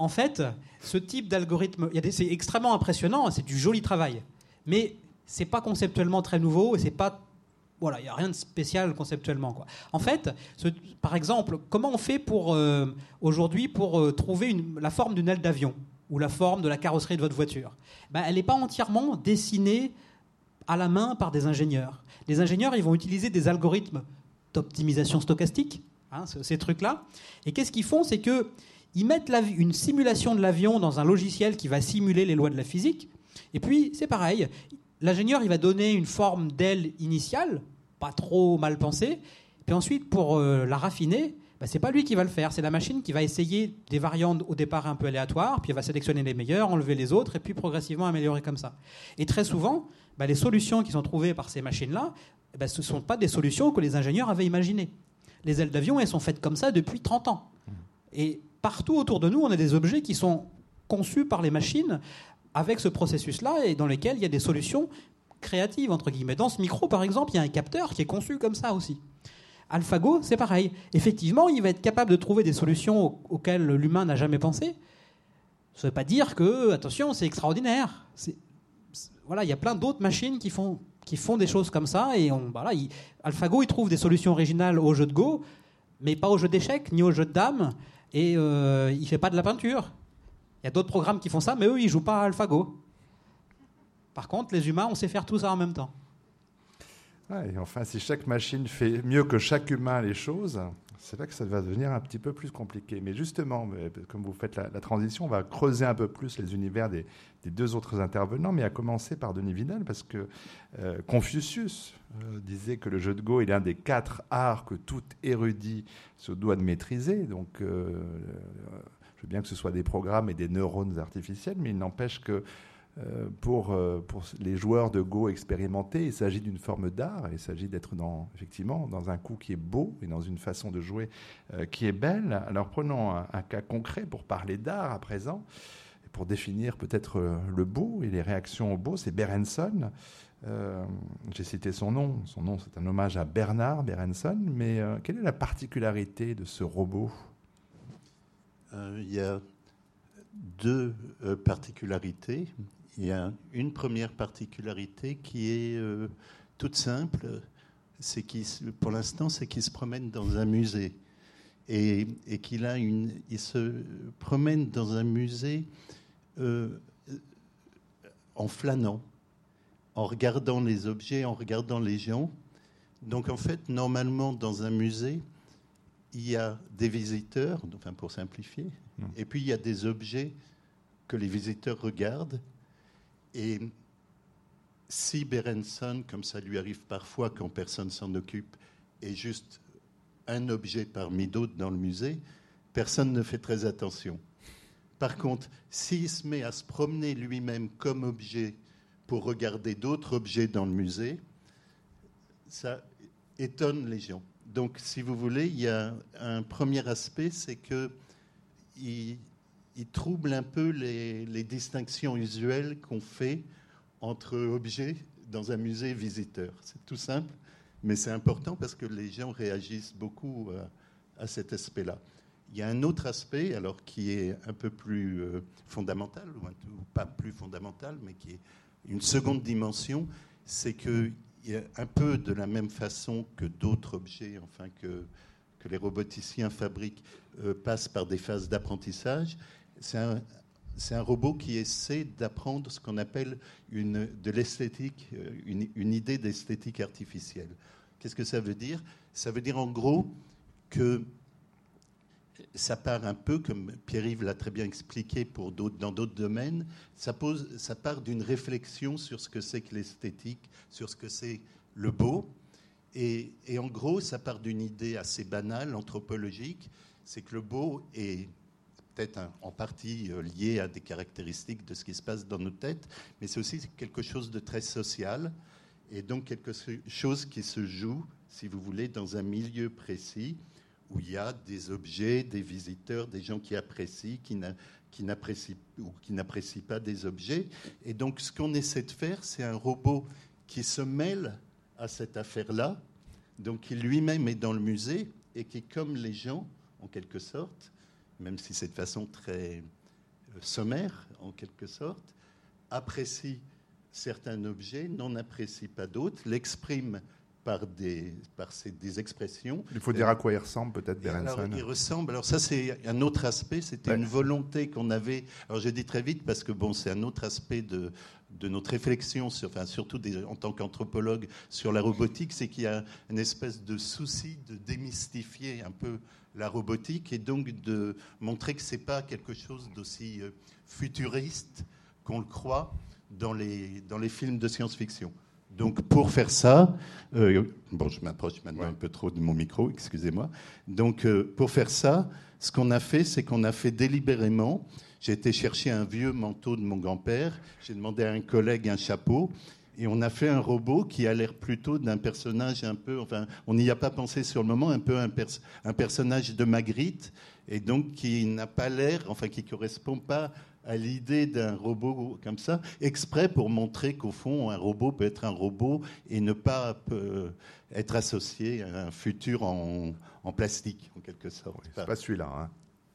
En fait, ce type d'algorithme, c'est extrêmement impressionnant, c'est du joli travail. Mais c'est pas conceptuellement très nouveau et c'est pas voilà, il n'y a rien de spécial conceptuellement. En fait, par exemple, comment on fait pour euh, aujourd'hui pour euh, trouver la forme d'une aile d'avion ou la forme de la carrosserie de votre voiture? Ben, Elle n'est pas entièrement dessinée à la main par des ingénieurs. Les ingénieurs, ils vont utiliser des algorithmes d'optimisation stochastique Hein, ces trucs-là. Et qu'est-ce qu'ils font? C'est qu'ils mettent une simulation de l'avion dans un logiciel qui va simuler les lois de la physique. Et puis, c'est pareil. L'ingénieur, il va donner une forme d'aile initiale, pas trop mal pensée. Puis ensuite, pour euh, la raffiner, bah, c'est pas lui qui va le faire, c'est la machine qui va essayer des variantes au départ un peu aléatoires, puis elle va sélectionner les meilleurs, enlever les autres, et puis progressivement améliorer comme ça. Et très souvent, bah, les solutions qui sont trouvées par ces machines-là, bah, ce ne sont pas des solutions que les ingénieurs avaient imaginées les ailes d'avion, elles sont faites comme ça depuis 30 ans. Et partout autour de nous, on a des objets qui sont conçus par les machines avec ce processus-là et dans lesquels il y a des solutions créatives, entre guillemets. Dans ce micro, par exemple, il y a un capteur qui est conçu comme ça aussi. AlphaGo, c'est pareil. Effectivement, il va être capable de trouver des solutions auxquelles l'humain n'a jamais pensé. Ça ne veut pas dire que, attention, c'est extraordinaire. voilà, il y a plein d'autres machines qui font qui font des choses comme ça. Et on, voilà, AlphaGo, il trouve des solutions originales au jeu de Go, mais pas au jeu d'échecs ni au jeu de dames. Et euh, il fait pas de la peinture. Il y a d'autres programmes qui font ça, mais eux, ils jouent pas à AlphaGo. Par contre, les humains, on sait faire tout ça en même temps. et enfin, si chaque machine fait mieux que chaque humain les choses, c'est là que ça va devenir un petit peu plus compliqué. Mais justement, comme vous faites la, transition, on va creuser un peu plus les univers des, deux autres intervenants, mais à commencer par Denis Vidal, parce que euh, Confucius euh, disait que le jeu de Go est l'un des quatre arts que tout érudit se doit de maîtriser. Donc, euh, je veux bien que ce soit des programmes et des neurones artificiels, mais il n'empêche que euh, pour, euh, pour les joueurs de Go expérimentés, il s'agit d'une forme d'art, il s'agit d'être dans, effectivement dans un coup qui est beau et dans une façon de jouer euh, qui est belle. Alors prenons un, cas concret pour parler d'art à présent, pour définir peut-être le beau et les réactions au beau, c'est Berenson. J'ai cité son nom, son nom c'est un hommage à Bernard Berenson, mais quelle est la particularité de ce robot? Il y a deux particularités il y a une première particularité qui est euh, toute simple, c'est qu'il, pour l'instant, c'est qu'il se promène dans un musée et, qu'il a une, il se promène dans un musée euh, en flânant, en regardant les objets, en regardant les gens. Donc en fait, normalement, dans un musée, il y a des visiteurs, enfin pour simplifier, mmh. et puis il y a des objets que les visiteurs regardent et si Berenson, comme ça lui arrive parfois quand personne s'en occupe, est juste un objet parmi d'autres dans le musée, personne ne fait très attention. Par contre, s'il se met à se promener lui-même comme objet pour regarder d'autres objets dans le musée, ça étonne les gens. Donc, si vous voulez, il y a un premier aspect, c'est que il, il trouble un peu les, distinctions usuelles qu'on fait entre objets dans un musée visiteur. C'est tout simple, mais c'est important parce que les gens réagissent beaucoup euh, à, cet aspect-là. Il y a un autre aspect, alors qui est un peu plus euh, fondamental, ou pas plus fondamental, mais qui est une seconde dimension, c'est que un peu de la même façon que d'autres objets, enfin que, que les roboticiens fabriquent, euh, passent par des phases d'apprentissage, c'est un, robot qui essaie d'apprendre ce qu'on appelle une, de l'esthétique, euh, une idée d'esthétique artificielle. Qu'est-ce que ça veut dire? Ça veut dire en gros que ça part un peu, comme Pierre-Yves l'a très bien expliqué pour dans d'autres domaines, ça, pose, ça part d'une réflexion sur ce que c'est que l'esthétique, sur ce que c'est le beau. Et, en gros, ça part d'une idée assez banale, anthropologique, c'est que le beau est en partie euh, lié à des caractéristiques de ce qui se passe dans nos têtes, mais c'est aussi quelque chose de très social, et donc quelque chose qui se joue, si vous voulez, dans un milieu précis où il y a des objets, des visiteurs, des gens qui apprécient, qui n'apprécient ou qui n'apprécient pas des objets. Et donc, ce qu'on essaie de faire, c'est un robot qui se mêle à cette affaire-là, donc qui lui-même est dans le musée et qui, comme les gens, en quelque sorte, même si c'est de façon très euh, sommaire, en quelque sorte, apprécie certains objets, n'en apprécie pas d'autres, l'exprime par des, par des expressions. Il faut dire à quoi il ressemble peut-être Berenson. il ressemble. Alors ça c'est un autre aspect. C'était une volonté qu'on avait. Alors j'ai dit très vite parce que bon c'est un autre aspect de, de notre réflexion, sur, enfin surtout des, en tant qu'anthropologue sur la robotique, c'est qu'il y a une espèce de souci de démystifier un peu la robotique et donc de montrer que c'est pas quelque chose d'aussi euh, futuriste qu'on le croit dans les, dans les films de science-fiction. Donc pour faire ça, euh, bon, je m'approche maintenant un peu trop de mon micro, excusez-moi. Donc euh, pour faire ça, ce qu'on a fait, c'est qu'on a fait délibérément. J'ai été chercher un vieux manteau de mon grand-père. J'ai demandé à un collègue un chapeau. Et on a fait un robot qui a l'air plutôt d'un personnage un peu, enfin, on n'y a pas pensé sur le moment, un peu un, un personnage de Magritte, et donc qui n'a pas l'air, enfin, qui correspond pas à l'idée d'un robot comme ça, exprès pour montrer qu'au fond, un robot peut être un robot et ne pas être associé à un futur en, plastique, en quelque sorte. c'est pas celui-là. Hein.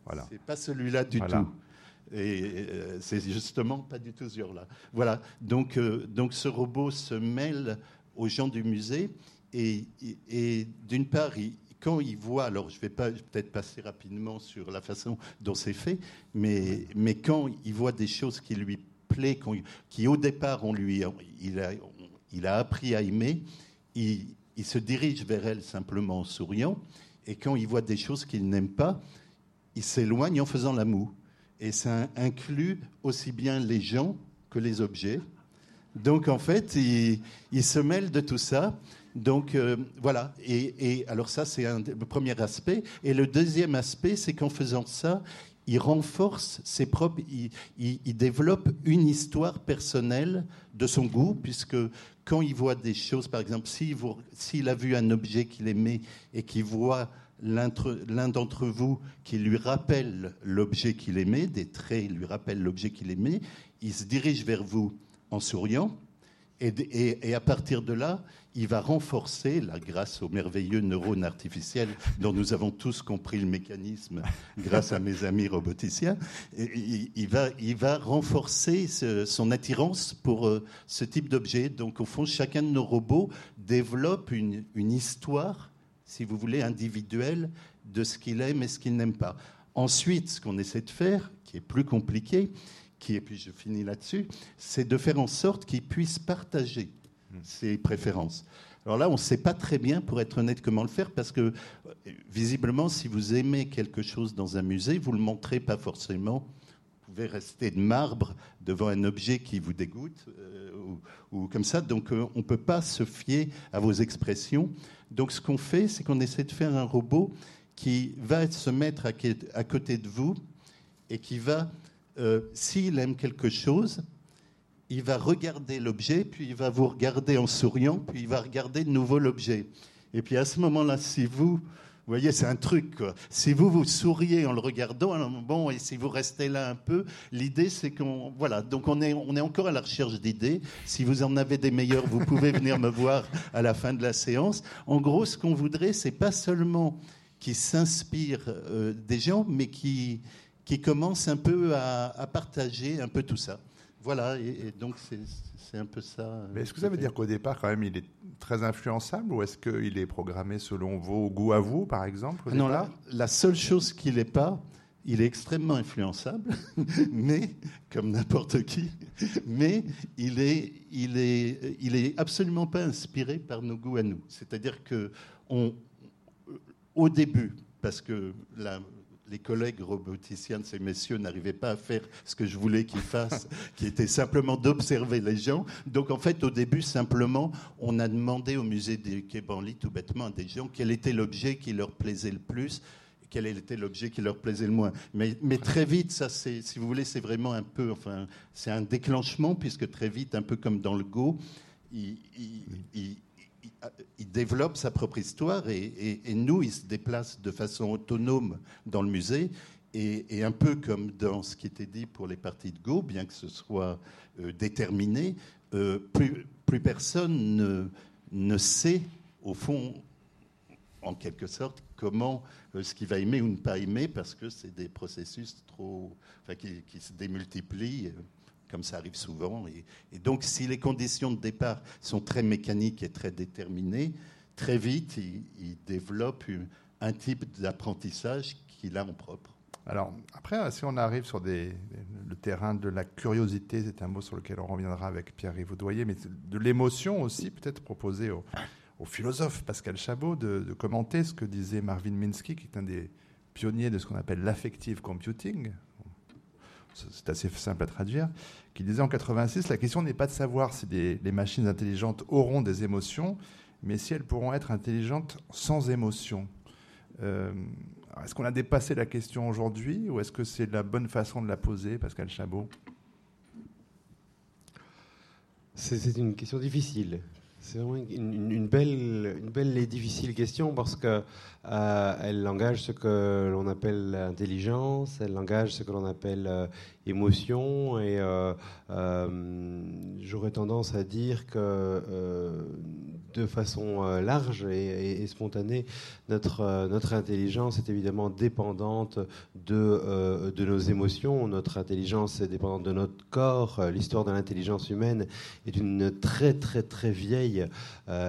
Voilà. C'est pas celui-là du tout. Et euh, c'est justement pas du tout celui-là. Voilà. Donc, euh, donc ce robot se mêle aux gens du musée et, d'une part, quand il voit, alors je vais pas peut-être passer rapidement sur la façon dont c'est fait, mais, mais quand il voit des choses qui lui plaît, qui au départ on lui, il a, il a appris à aimer, il, il se dirige vers elle simplement en souriant, et quand il voit des choses qu'il n'aime pas, il s'éloigne en faisant la moue. Et ça inclut aussi bien les gens que les objets. Donc en fait, il, se mêle de tout ça. Donc euh, voilà, et, alors ça c'est un le premier aspect. Et le deuxième aspect, c'est qu'en faisant ça, il renforce ses propres, il, développe une histoire personnelle de son goût, puisque quand il voit des choses, par exemple, s'il a vu un objet qu'il aimait et qu'il voit l'un d'entre vous qui lui rappelle l'objet qu'il aimait, des traits lui rappellent l'objet qu'il aimait, il se dirige vers vous en souriant, et, à partir de là, il va renforcer, grâce aux merveilleux neurones artificiels dont nous avons tous compris le mécanisme grâce à mes amis roboticiens, il, va, renforcer son attirance pour euh, ce type d'objet. Donc au fond, chacun de nos robots développe une histoire, si vous voulez, individuelle de ce qu'il aime et ce qu'il n'aime pas. Ensuite, ce qu'on essaie de faire, qui est plus compliqué, et puis je finis là-dessus, c'est de faire en sorte qu'ils puissent partager hmm. ses préférences. Alors là, on ne sait pas très bien, pour être honnête, comment le faire, parce que visiblement, si vous aimez quelque chose dans un musée, vous ne le montrez pas forcément. Vous pouvez rester de marbre devant un objet qui vous dégoûte, euh, ou, comme ça. Donc, euh, on ne peut pas se fier à vos expressions. Donc, ce qu'on fait, c'est qu'on essaie de faire un robot qui va se mettre à côté de vous et qui va euh, s'il aime quelque chose, il va regarder l'objet, puis il va vous regarder en souriant, puis il va regarder de nouveau l'objet. Et puis à ce moment-là, si vous, vous voyez, c'est un truc. Si vous vous souriez en le regardant, bon, et si vous restez là un peu, l'idée c'est qu'on, voilà. Donc on est, on est encore à la recherche d'idées. Si vous en avez des meilleures, vous pouvez venir me voir à la fin de la séance. En gros, ce qu'on voudrait, c'est pas seulement qui s'inspire euh, des gens, mais qui qui commence un peu à, partager un peu tout ça. voilà, et, donc c'est un peu ça. Mais est-ce que ça veut dire qu'au départ, quand même, il est très influençable ou est-ce qu'il est programmé selon vos goûts à vous, par exemple Non, là, la seule chose qu'il n'est pas, il est extrêmement influençable, mais comme n'importe qui, mais il est, il est, il est absolument pas inspiré par nos goûts à nous. C'est-à-dire que on, au début, parce que les collègues roboticiens de ces messieurs n'arrivaient pas à faire ce que je voulais qu'ils fassent, qui était simplement d'observer les gens. Donc en fait, au début, simplement, on a demandé au musée du Quai Branly, tout bêtement, à des gens quel était l'objet qui leur plaisait le plus quel était l'objet qui leur plaisait le moins. Mais, mais très vite, ça, c'est, si vous voulez, c'est vraiment un peu, enfin, c'est un déclenchement, puisque très vite, un peu comme dans le Go, il, il, il développe sa propre histoire et, nous, il se déplace de façon autonome dans le musée. Et, un peu comme dans ce qui était dit pour les parties de Go, bien que ce soit euh, déterminé, euh, plus, personne ne, sait, au fond, en quelque sorte, comment euh, ce qu'il va aimer ou ne pas aimer, parce que c'est des processus trop, qui, se démultiplient comme ça arrive souvent. Et, donc, si les conditions de départ sont très mécaniques et très déterminées, très vite, il, développe un type d'apprentissage qu'il a en propre. Alors, après, si on arrive sur le terrain de la curiosité, c'est un mot sur lequel on reviendra avec Pierre-Yves mais de l'émotion aussi, peut-être proposer au, philosophe Pascal Chabot de, commenter ce que disait Marvin Minsky, qui est un des pionniers de ce qu'on appelle l'affective computing, c'est assez simple à traduire, qui disait en 86, la question n'est pas de savoir si les machines intelligentes auront des émotions, mais si elles pourront être intelligentes sans émotion. Euh, est-ce qu'on a dépassé la question aujourd'hui ou est-ce que c'est la bonne façon de la poser, Pascal Chabot? C'est une question difficile. C'est vraiment une, belle, une belle et difficile question parce que euh, engage ce que l'on appelle l'intelligence, elle engage ce que l'on appelle euh, émotion, et euh, j'aurais tendance à dire que de façon large et, spontanée, notre, notre intelligence est évidemment dépendante de, de nos émotions, notre intelligence est dépendante de notre corps, l'histoire de l'intelligence humaine est une très très très vieille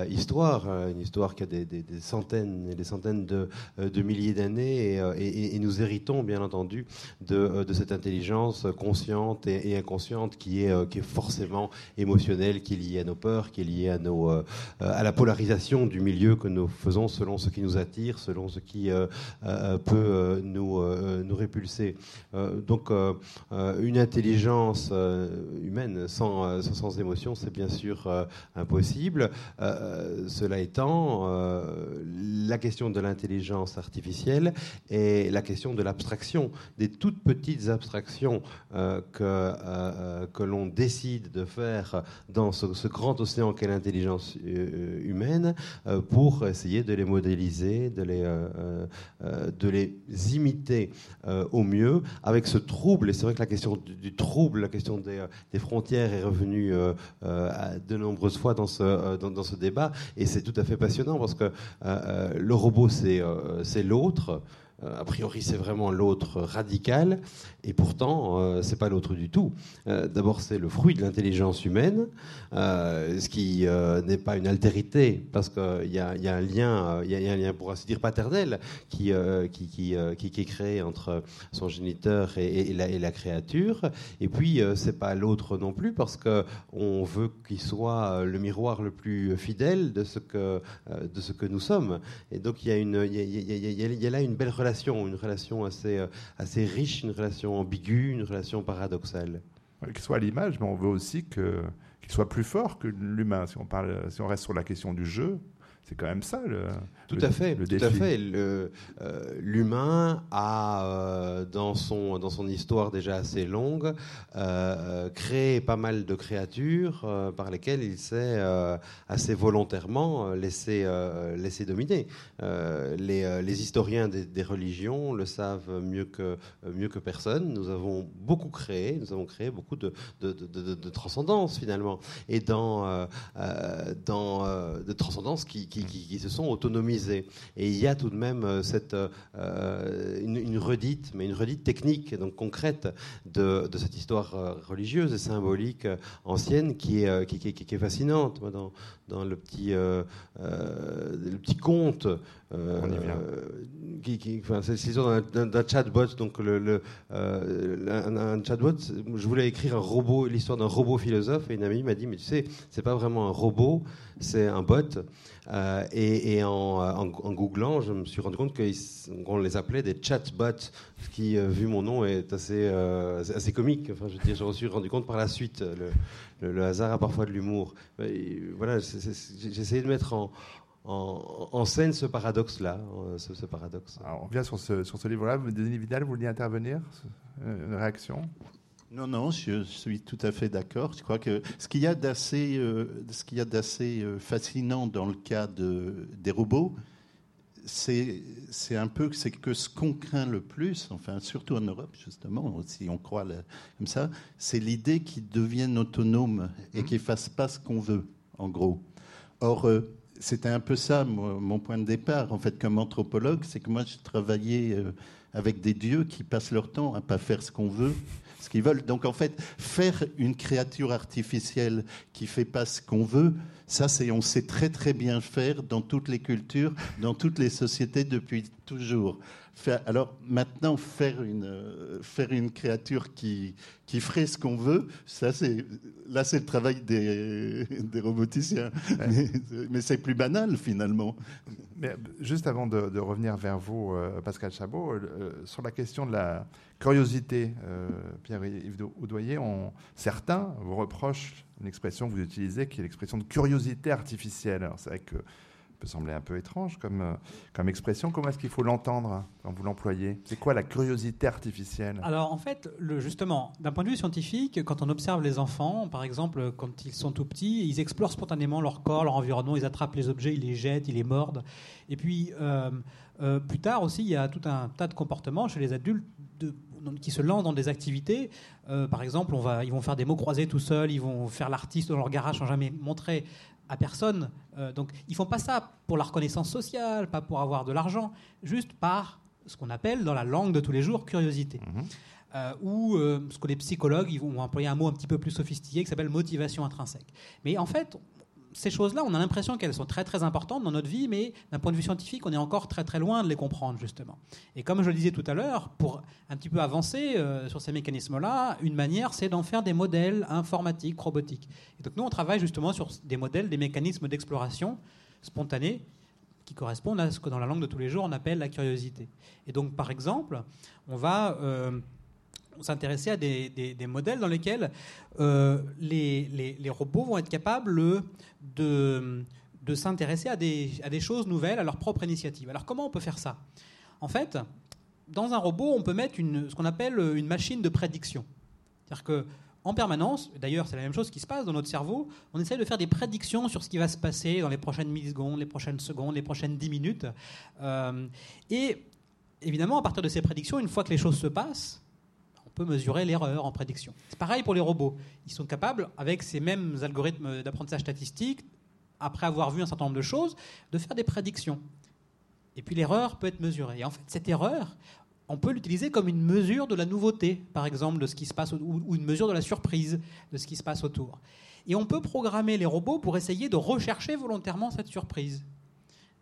histoire, une histoire qui a des, centaines et des centaines de, euh, milliers d'années. Euh, et, nous héritons bien entendu de, euh, cette intelligence consciente et, inconsciente qui est, forcément émotionnelle, qui est liée à nos peurs, qui est liée à, nos, la polarisation du milieu que nous faisons selon ce qui nous attire, selon ce qui peut nous, nous répulser. donc une intelligence humaine sans, sans, émotion, c'est bien sûr impossible. cela étant, la question de l'intelligence artificielle et la question de l'abstraction, des toutes petites abstractions euh, que, euh, euh, que l'on décide de faire dans ce, grand océan qu'est l'intelligence humaine pour essayer de les modéliser, de les, de les imiter au mieux avec ce trouble. Et c'est vrai que la question du, trouble, la question des, frontières est revenue de nombreuses fois dans ce, dans, dans ce débat et c'est tout à fait passionnant parce que le robot, euh, c'est l'autre. Euh, a priori, c'est vraiment l'autre radical, et pourtant, euh, c'est pas l'autre du tout. D'abord, c'est le fruit de l'intelligence humaine, ce qui n'est pas une altérité, parce qu'il y, a un lien, il y, a un lien pour ainsi dire paternel, qui, qui, qui, qui, est créé entre son géniteur et, la, et la, créature. Et puis, c'est pas l'autre non plus, parce que on veut qu'il soit le miroir le plus fidèle de ce que, de ce que nous sommes. Et donc, il y a une, il y y a là une belle relation une relation assez, euh, assez riche, une relation ambiguë, une relation paradoxale. Qu'il soit à l'image, mais on veut aussi qu'il soit plus fort que l'humain. Si si on reste sur la question du jeu, c'est quand même ça le, tout à fait, tout à fait. Euh, l'humain a euh, dans son dans son histoire déjà assez longue euh, créé pas mal de créatures par lesquelles il s'est assez volontairement laissé laissé dominer. Les, les, historiens des, religions le savent mieux que mieux que personne. Nous avons beaucoup créé, nous avons créé beaucoup de de, de, de transcendance finalement et dans dans de transcendance qui qui, se sont autonomisés. Et il y a tout de même cette, une, redite, mais une redite technique, donc concrète, de, cette histoire religieuse et symbolique ancienne qui est, qui, qui est fascinante. Dans, dans le petit, euh, euh, le petit conte. Euh, On y vient. Qui, qui, enfin, c'est l'histoire d'un chatbot. Donc, le, le un, un, chatbot, je voulais écrire un robot, l'histoire d'un robot philosophe, et une amie m'a dit Mais tu sais, c'est pas vraiment un robot, c'est un bot. Et, et en, en, googlant, je me suis rendu compte qu'on les appelait des chatbots, ce qui, vu mon nom, est assez, assez comique. Enfin, je, je me suis rendu compte par la suite. Le, hasard a parfois de l'humour. Voilà, j'ai essayé de mettre en, scène ce paradoxe-là, euh, ce, paradoxe. on vient sur ce, sur ce livre-là. Denis Vidal, vous vouliez intervenir? Une réaction? Non, non, je suis tout à fait d'accord. Je crois que ce qu'il y a d'assez, euh, ce qu'il y a d'assez euh, fascinant dans le cas de, des robots, c'est un peu c'est que ce qu'on craint le plus, enfin surtout en Europe justement, si on croit comme ça, c'est l'idée qu'ils deviennent autonomes et qu'ils fassent pas ce qu'on veut, en gros. Or, euh, c'était un peu ça mon point de départ, en fait, comme anthropologue, c'est que moi je travaillais euh, avec des dieux qui passent leur temps à pas faire ce qu'on veut, ce qu'ils veulent. Donc en fait, faire une créature artificielle qui fait pas ce qu'on veut, ça, c'est, on sait très très bien faire dans toutes les cultures, dans toutes les sociétés depuis toujours. Alors maintenant, faire une, euh, faire une créature qui, qui ferait ce qu'on veut, ça c'est, là c'est le travail des, des roboticiens. Mais, c'est plus banal finalement. Mais juste avant de, revenir vers vous, euh, Pascal Chabot, euh, sur la question de la curiosité, Pierre-Yves Oudoyer, certains vous reprochent une expression que vous utilisez qui est l'expression de curiosité artificielle. Alors c'est vrai que peut sembler un peu étrange comme, euh, comme expression. Comment est-ce qu'il faut l'entendre quand vous l'employez? C'est quoi la curiosité artificielle? Alors en fait, justement, d'un point de vue scientifique, quand on observe les enfants, par exemple, quand ils sont tout petits, ils explorent spontanément leur corps, leur environnement, ils attrapent les objets, ils les jettent, ils les mordent. Et puis, euh, euh, plus tard aussi, il y a tout un tas de comportements chez les adultes qui se lancent dans des activités. par exemple, ils vont faire des mots croisés tout seuls, ils vont faire l'artiste dans leur garage sans jamais montrer à personne. Euh, donc ils font pas ça pour la reconnaissance sociale, pas pour avoir de l'argent, juste par ce qu'on appelle dans la langue de tous les jours curiosité. Mhm. Euh, ou euh, ce que les psychologues ils vont employer un mot un petit peu plus sophistiqué qui s'appelle motivation intrinsèque. Mais en fait, ces choses-là, on a l'impression qu'elles sont très très importantes dans notre vie, mais d'un point de vue scientifique, on est encore très très loin de les comprendre justement. Et comme je le disais tout à l'heure, pour un petit peu avancer euh, sur ces mécanismes-là, une manière, c'est d'en faire des modèles informatiques, robotiques. Et donc nous, on travaille justement sur des modèles, des mécanismes d'exploration spontanés qui correspondent à ce que dans la langue de tous les jours on appelle la curiosité. Et donc par exemple, on va euh, s'intéresser à des, modèles dans lesquels euh, les, robots vont être capables de, s'intéresser à des, choses nouvelles, à leur propre initiative. Alors comment on peut faire ça? En fait, dans un robot, on peut mettre ce qu'on appelle une machine de prédiction. C'est-à-dire que en permanence, d'ailleurs c'est la même chose qui se passe dans notre cerveau, on essaie de faire des prédictions sur ce qui va se passer dans les prochaines millisecondes, les prochaines secondes, les prochaines dix minutes. Euh, et évidemment, à partir de ces prédictions, une fois que les choses se passent, peut mesurer l'erreur en prédiction. C'est pareil pour les robots. Ils sont capables, avec ces mêmes algorithmes d'apprentissage statistique, après avoir vu un certain nombre de choses, de faire des prédictions. Et puis l'erreur peut être mesurée. Et en fait, cette erreur, on peut l'utiliser comme une mesure de la nouveauté, par exemple, de ce qui se passe, ou une mesure de la surprise de ce qui se passe autour. Et on peut programmer les robots pour essayer de rechercher volontairement cette surprise.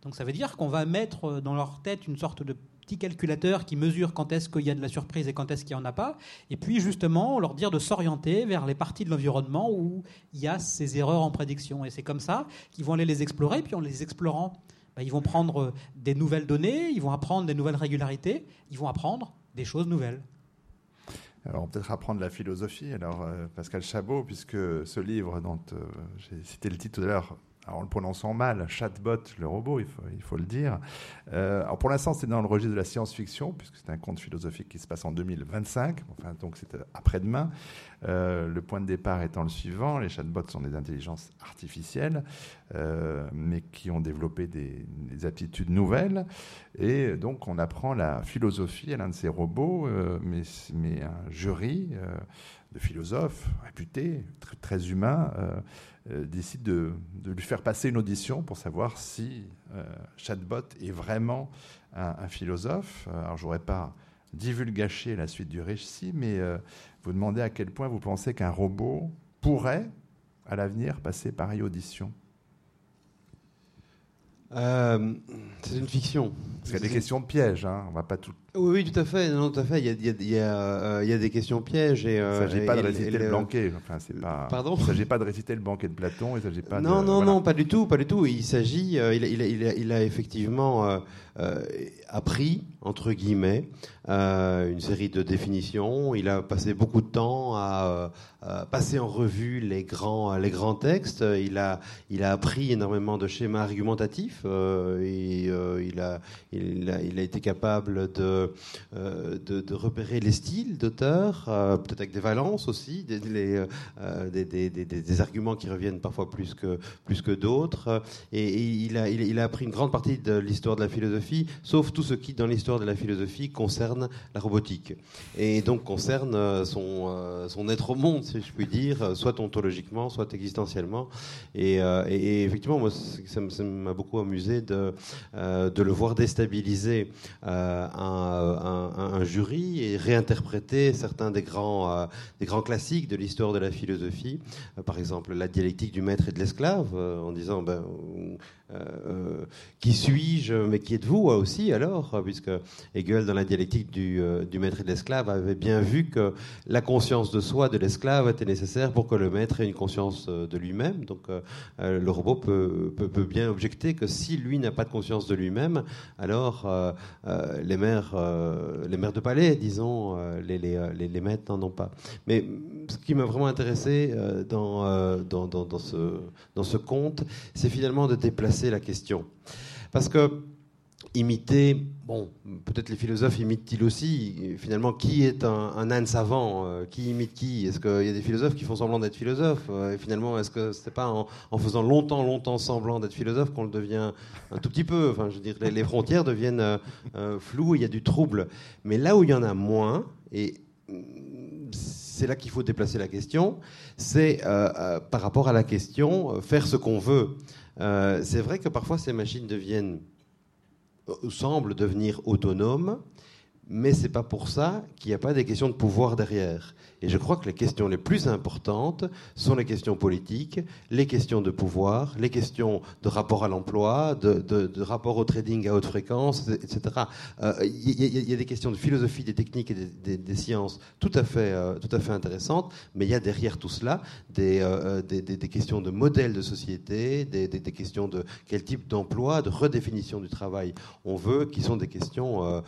Donc ça veut dire qu'on va mettre dans leur tête une sorte de petit calculateur qui mesure quand est-ce qu'il y a de la surprise et quand est-ce qu'il n'y en a pas. Et puis justement, leur dire de s'orienter vers les parties de l'environnement où il y a ces erreurs en prédiction. Et c'est comme ça qu'ils vont aller les explorer. Puis en les explorant, bah, ils vont prendre des nouvelles données, ils vont apprendre des nouvelles régularités, ils vont apprendre des choses nouvelles. Alors, peut-être apprendre la philosophie. Alors, euh, Pascal Chabot, puisque ce livre dont euh, j'ai cité le titre tout à l'heure, en le prononçant mal, chatbot, le robot, il faut, le dire. Euh, alors pour l'instant, c'est dans le registre de la science-fiction, puisque c'est un conte philosophique qui se passe en 2025, enfin, donc c'est après-demain. Euh, le point de départ étant le suivant, les chatbots sont des intelligences artificielles, euh, mais qui ont développé des, des, aptitudes nouvelles. Et donc on apprend la philosophie à l'un de ces robots, mais, un jury de philosophe réputé, très, humain, décide de, lui faire passer une audition pour savoir si Chatbot est vraiment un, philosophe. Alors, j'aurais pas divulgaché la suite du récit, mais vous demandez à quel point vous pensez qu'un robot pourrait, à l'avenir, passer pareille audition. Euh, c'est une fiction. Parce qu'il y a des questions de piège, hein. on va pas tout. Oui, tout à fait. Non, tout à fait. Il y a, il y a, il y a, euh, il y a des questions pièges. Et, euh, il ne s'agit pas de réciter le banquet. Enfin, c'est pas. Pardon? Il s'agit pas de réciter le banquet de Platon. Il s'agit pas. Non, de, non, non, pas du tout, pas du tout. Il s'agit. il, a, il, a, il, a, effectivement appris entre guillemets une série de définitions. Il a passé beaucoup de temps à, passer en revue les grands, les grands textes. Il a, il a appris énormément de schémas argumentatifs. et il a, il a, il a été capable de, euh, de, repérer les styles d'auteurs, euh, peut-être avec des valences aussi, des, euh, des, arguments qui reviennent parfois plus que, plus que d'autres. Et, il, a, il, a appris une grande partie de l'histoire de la philosophie, sauf tout ce qui, dans l'histoire de la philosophie, concerne la robotique. Et donc concerne son, son être au monde, si je puis dire, soit ontologiquement, soit existentiellement. Et, effectivement, moi, ça m'a beaucoup amusé de, de le voir déstabiliser un, jury et réinterpréter certains des grands, euh, des grands classiques de l'histoire de la philosophie, euh, par exemple la dialectique du maître et de l'esclave, en disant ben, euh, qui suis-je, mais qui êtes-vous aussi alors? Puisque Hegel, dans la dialectique du, euh, du maître et de l'esclave, avait bien vu que la conscience de soi de l'esclave était nécessaire pour que le maître ait une conscience euh, de lui-même. Donc le robot peut, peut, bien objecter que si lui n'a pas de conscience de lui-même, alors les, maires, les maires de palais, disons, les, les, les, maîtres n'en ont pas. Mais ce qui m'a vraiment intéressé dans, dans, dans, ce, dans ce conte, c'est finalement de déplacer la question. Parce que imiter, bon, peut-être les philosophes imitent-ils aussi, finalement, qui est un, âne savant euh, Qui imite qui? Est-ce qu'il y a des philosophes qui font semblant d'être philosophes euh, Et finalement, est-ce que c'est pas en, faisant longtemps, longtemps semblant d'être philosophe qu'on le devient un tout petit peu? Enfin, je veux dire, les, frontières deviennent euh, floues, il y a du trouble. Mais là où il y en a moins, et c'est là qu'il faut déplacer la question, c'est par rapport à la question, faire ce qu'on veut. Euh, c'est vrai que parfois ces machines deviennent, euh, semblent devenir autonomes, mais c'est pas pour ça qu'il n'y a pas des questions de pouvoir derrière. Et je crois que les questions les plus importantes sont les questions politiques, les questions de pouvoir, les questions de rapport à l'emploi, de, rapport au trading à haute fréquence, etc. Il euh, y, a des questions de philosophie, des techniques et des, sciences tout à, fait, euh, tout à fait intéressantes, mais il y a derrière tout cela des, euh, des, questions de modèle de société, des, questions de quel type d'emploi, de redéfinition du travail on veut, qui sont des questions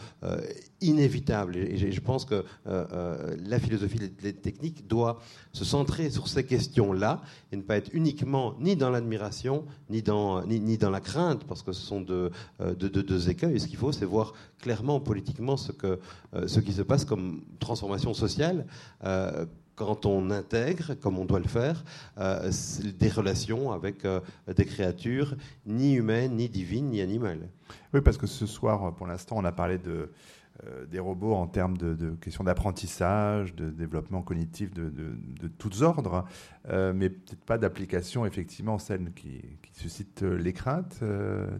inévitables. Et, je pense que la philosophie technique doit se centrer sur ces questions-là et ne pas être uniquement ni dans l'admiration, ni dans, ni, dans la crainte, parce que ce sont deux, euh, deux, écueils. ce qu'il faut, c'est voir clairement politiquement ce, que, euh, ce qui se passe comme transformation sociale. Euh, quand on intègre, comme on doit le faire, des relations avec des créatures ni humaines, ni divines, ni animales. Oui, parce que ce soir, pour l'instant, on a parlé de, des robots en termes de, questions d'apprentissage, de développement cognitif de, de, tous ordres, euh, mais peut-être pas d'application, effectivement, celle qui, suscite euh, les craintes.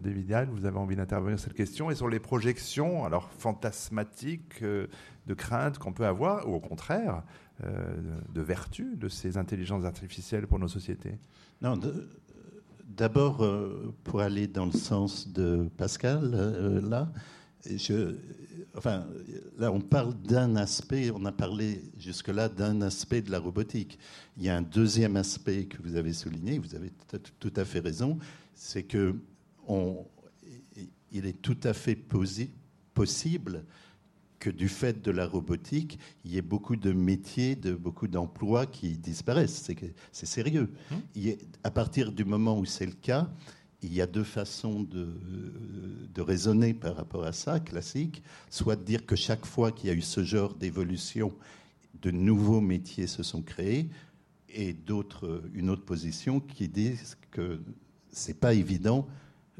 David vous avez envie d'intervenir sur cette question et sur les projections, alors fantasmatiques, de craintes qu'on peut avoir, ou au contraire, de vertu de ces intelligences artificielles pour nos sociétés? Non, d'abord, pour aller dans le sens de Pascal, là, je, enfin, là, on parle d'un aspect, on a parlé jusque-là d'un aspect de la robotique. Il y a un deuxième aspect que vous avez souligné, vous avez tout à fait raison, c'est que il est tout à fait possible que du fait de la robotique, il y ait beaucoup de métiers, de beaucoup d'emplois qui disparaissent. C'est sérieux. Hum. à partir du moment où c'est le cas, il y a deux façons de, raisonner par rapport à ça, classique. Soit de dire que chaque fois qu'il y a eu ce genre d'évolution, de nouveaux métiers se sont créés, et d'autres, une autre position qui dit que c'est pas évident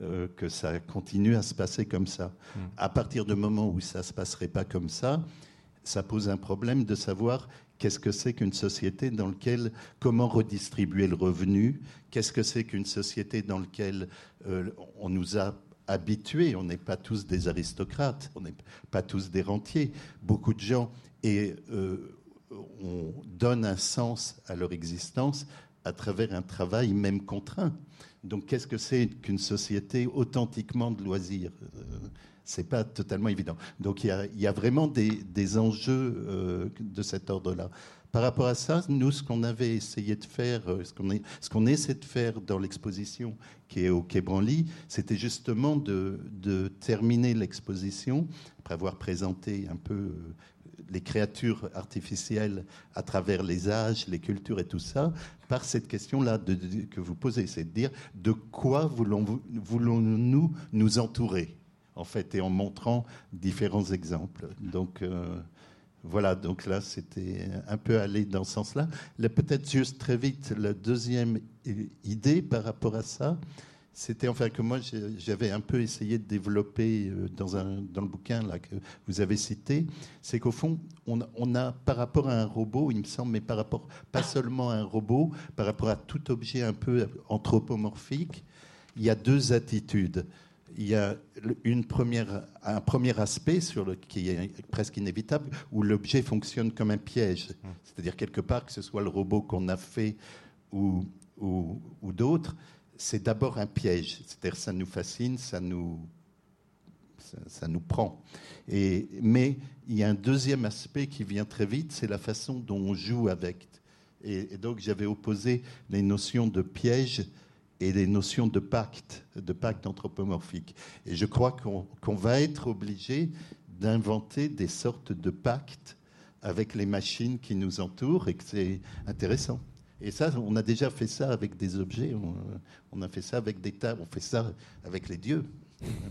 euh, que ça continue à se passer comme ça. Hmm. À partir du moment où ça se passerait pas comme ça, ça pose un problème de savoir Qu'est-ce que c'est qu'une société dans laquelle comment redistribuer le revenu? Qu'est-ce que c'est qu'une société dans laquelle euh, on nous a habitués? On n'est pas tous des aristocrates, on n'est pas tous des rentiers. Beaucoup de gens et euh, on donne un sens à leur existence à travers un travail même contraint. Donc, qu'est-ce que c'est qu'une société authentiquement de loisirs? C'est pas totalement évident. Donc il y a, vraiment des, enjeux euh, de cet ordre-là. Par rapport à ça, nous, ce qu'on avait essayé de faire, euh, ce qu'on essaie de faire dans l'exposition qui est au Quai Branly, c'était justement de, terminer l'exposition, après avoir présenté un peu euh, les créatures artificielles à travers les âges, les cultures et tout ça, par cette question-là que vous posez, c'est de dire de quoi voulons-nous nous entourer? En fait, et en montrant différents exemples. Donc, euh, voilà, donc là, c'était un peu aller dans ce sens-là. Peut-être juste très vite, la deuxième idée par rapport à ça, c'était enfin que moi, j'avais un peu essayé de développer euh, dans, le bouquin là, que vous avez cité, c'est qu'au fond, on, on, a, par rapport à un robot, il me semble, mais par rapport pas seulement à un robot, par rapport à tout objet un peu anthropomorphique, il y a deux attitudes il y a une première, un premier aspect sur le, qui est presque inévitable, où l'objet fonctionne comme un piège. Mmh. C'est-à-dire, quelque part, que ce soit le robot qu'on a fait ou, ou, d'autres, c'est d'abord un piège. C'est-à-dire, ça nous fascine, ça nous, ça, nous prend. Et, mais il y a un deuxième aspect qui vient très vite, c'est la façon dont on joue avec. et donc, j'avais opposé les notions de piège et les notions de pacte, de pacte anthropomorphique. Et je crois qu'on va être obligé d'inventer des sortes de pactes avec les machines qui nous entourent et que c'est intéressant. Et ça, on a déjà fait ça avec des objets, on, a fait ça avec des tas, on fait ça avec les dieux.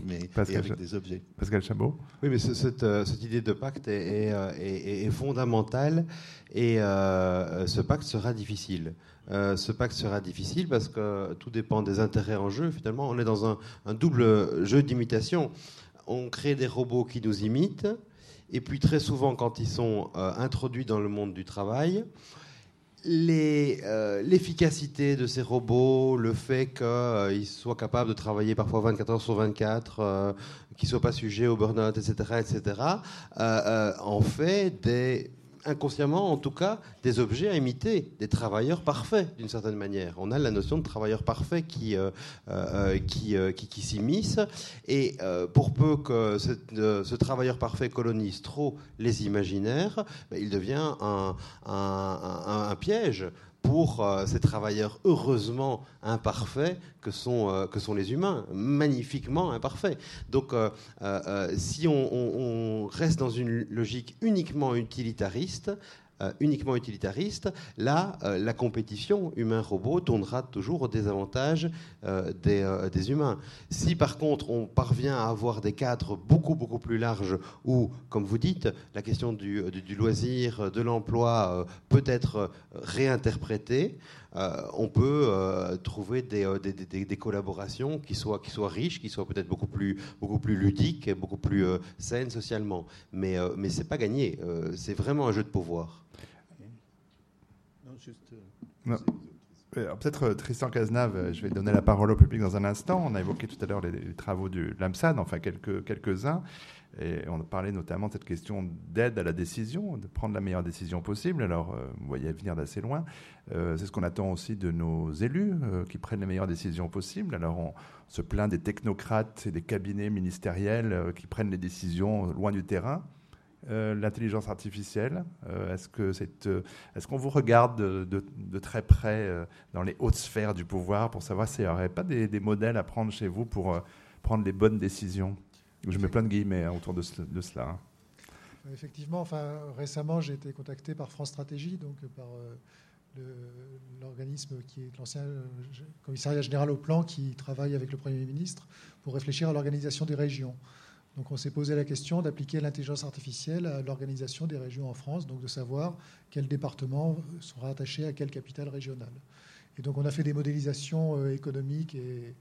Mais avec des objets. Pascal Chabot Oui, mais cette, euh, cette, idée de pacte est, est, est, fondamentale et euh, ce pacte sera difficile. Euh, ce pacte sera difficile parce que tout dépend des intérêts en jeu. Finalement, on est dans un, double jeu d'imitation. On crée des robots qui nous imitent, et puis très souvent, quand ils sont euh, introduits dans le monde du travail, euh, l'efficacité de ces robots, le fait qu'ils soient capables de travailler parfois 24 heures sur 24, qu'ils ne soient pas sujets au burn-out, etc., etc., en fait des inconsciemment en tout cas, des objets à imiter, des travailleurs parfaits d'une certaine manière. On a la notion de travailleur parfait qui, euh, euh, qui, euh, qui, qui et pour peu que ce travailleur parfait colonise trop les imaginaires, ben, il devient un, un piège pour euh, ces travailleurs heureusement imparfaits que sont, euh, que les humains, magnifiquement imparfaits. Donc euh, si on, reste dans une logique uniquement utilitariste, euh, uniquement utilitariste, là, euh, la compétition humain-robot tournera toujours au désavantage euh, des, humains. Si par contre on parvient à avoir des cadres beaucoup, beaucoup plus larges où, comme vous dites, la question du, loisir, de l'emploi peut être réinterprétée, on peut trouver des, collaborations qui soient, qui soient riches, qui soient peut-être beaucoup plus, beaucoup plus ludiques, beaucoup plus saines socialement. Mais, mais ce n'est pas gagné. c'est vraiment un jeu de pouvoir. Euh, peut-être euh, Tristan Cazenave, euh, je vais donner la parole au public dans un instant. On a évoqué tout à l'heure les, travaux du l'AMSAD, enfin quelques, quelques-uns. Et on parlé notamment de cette question d'aide à la décision, de prendre la meilleure décision possible. Alors, vous voyez venir d'assez loin. c'est ce qu'on attend aussi de nos élus, qui prennent les meilleures décisions possibles. Alors, on se plaint des technocrates et des cabinets ministériels qui prennent les décisions loin du terrain. Euh, l'intelligence artificielle euh, Est-ce euh, est-ce qu'on vous regarde de, très près dans les hautes sphères du pouvoir pour savoir s'il n'y aurait pas des, modèles à prendre chez vous pour prendre les bonnes décisions? Je mets plein de guillemets hein, autour de, cela. Hein. Effectivement, récemment, j'ai été contacté par France Stratégie, donc par l'organisme qui est l'ancien commissariat général au plan qui travaille avec le Premier ministre pour réfléchir à l'organisation des régions. Donc on s'est posé la question d'appliquer l'intelligence artificielle à l'organisation des régions en France, donc de savoir quels départements sont rattachés à quelle capitale régionale. Et donc on a fait des modélisations euh, économiques et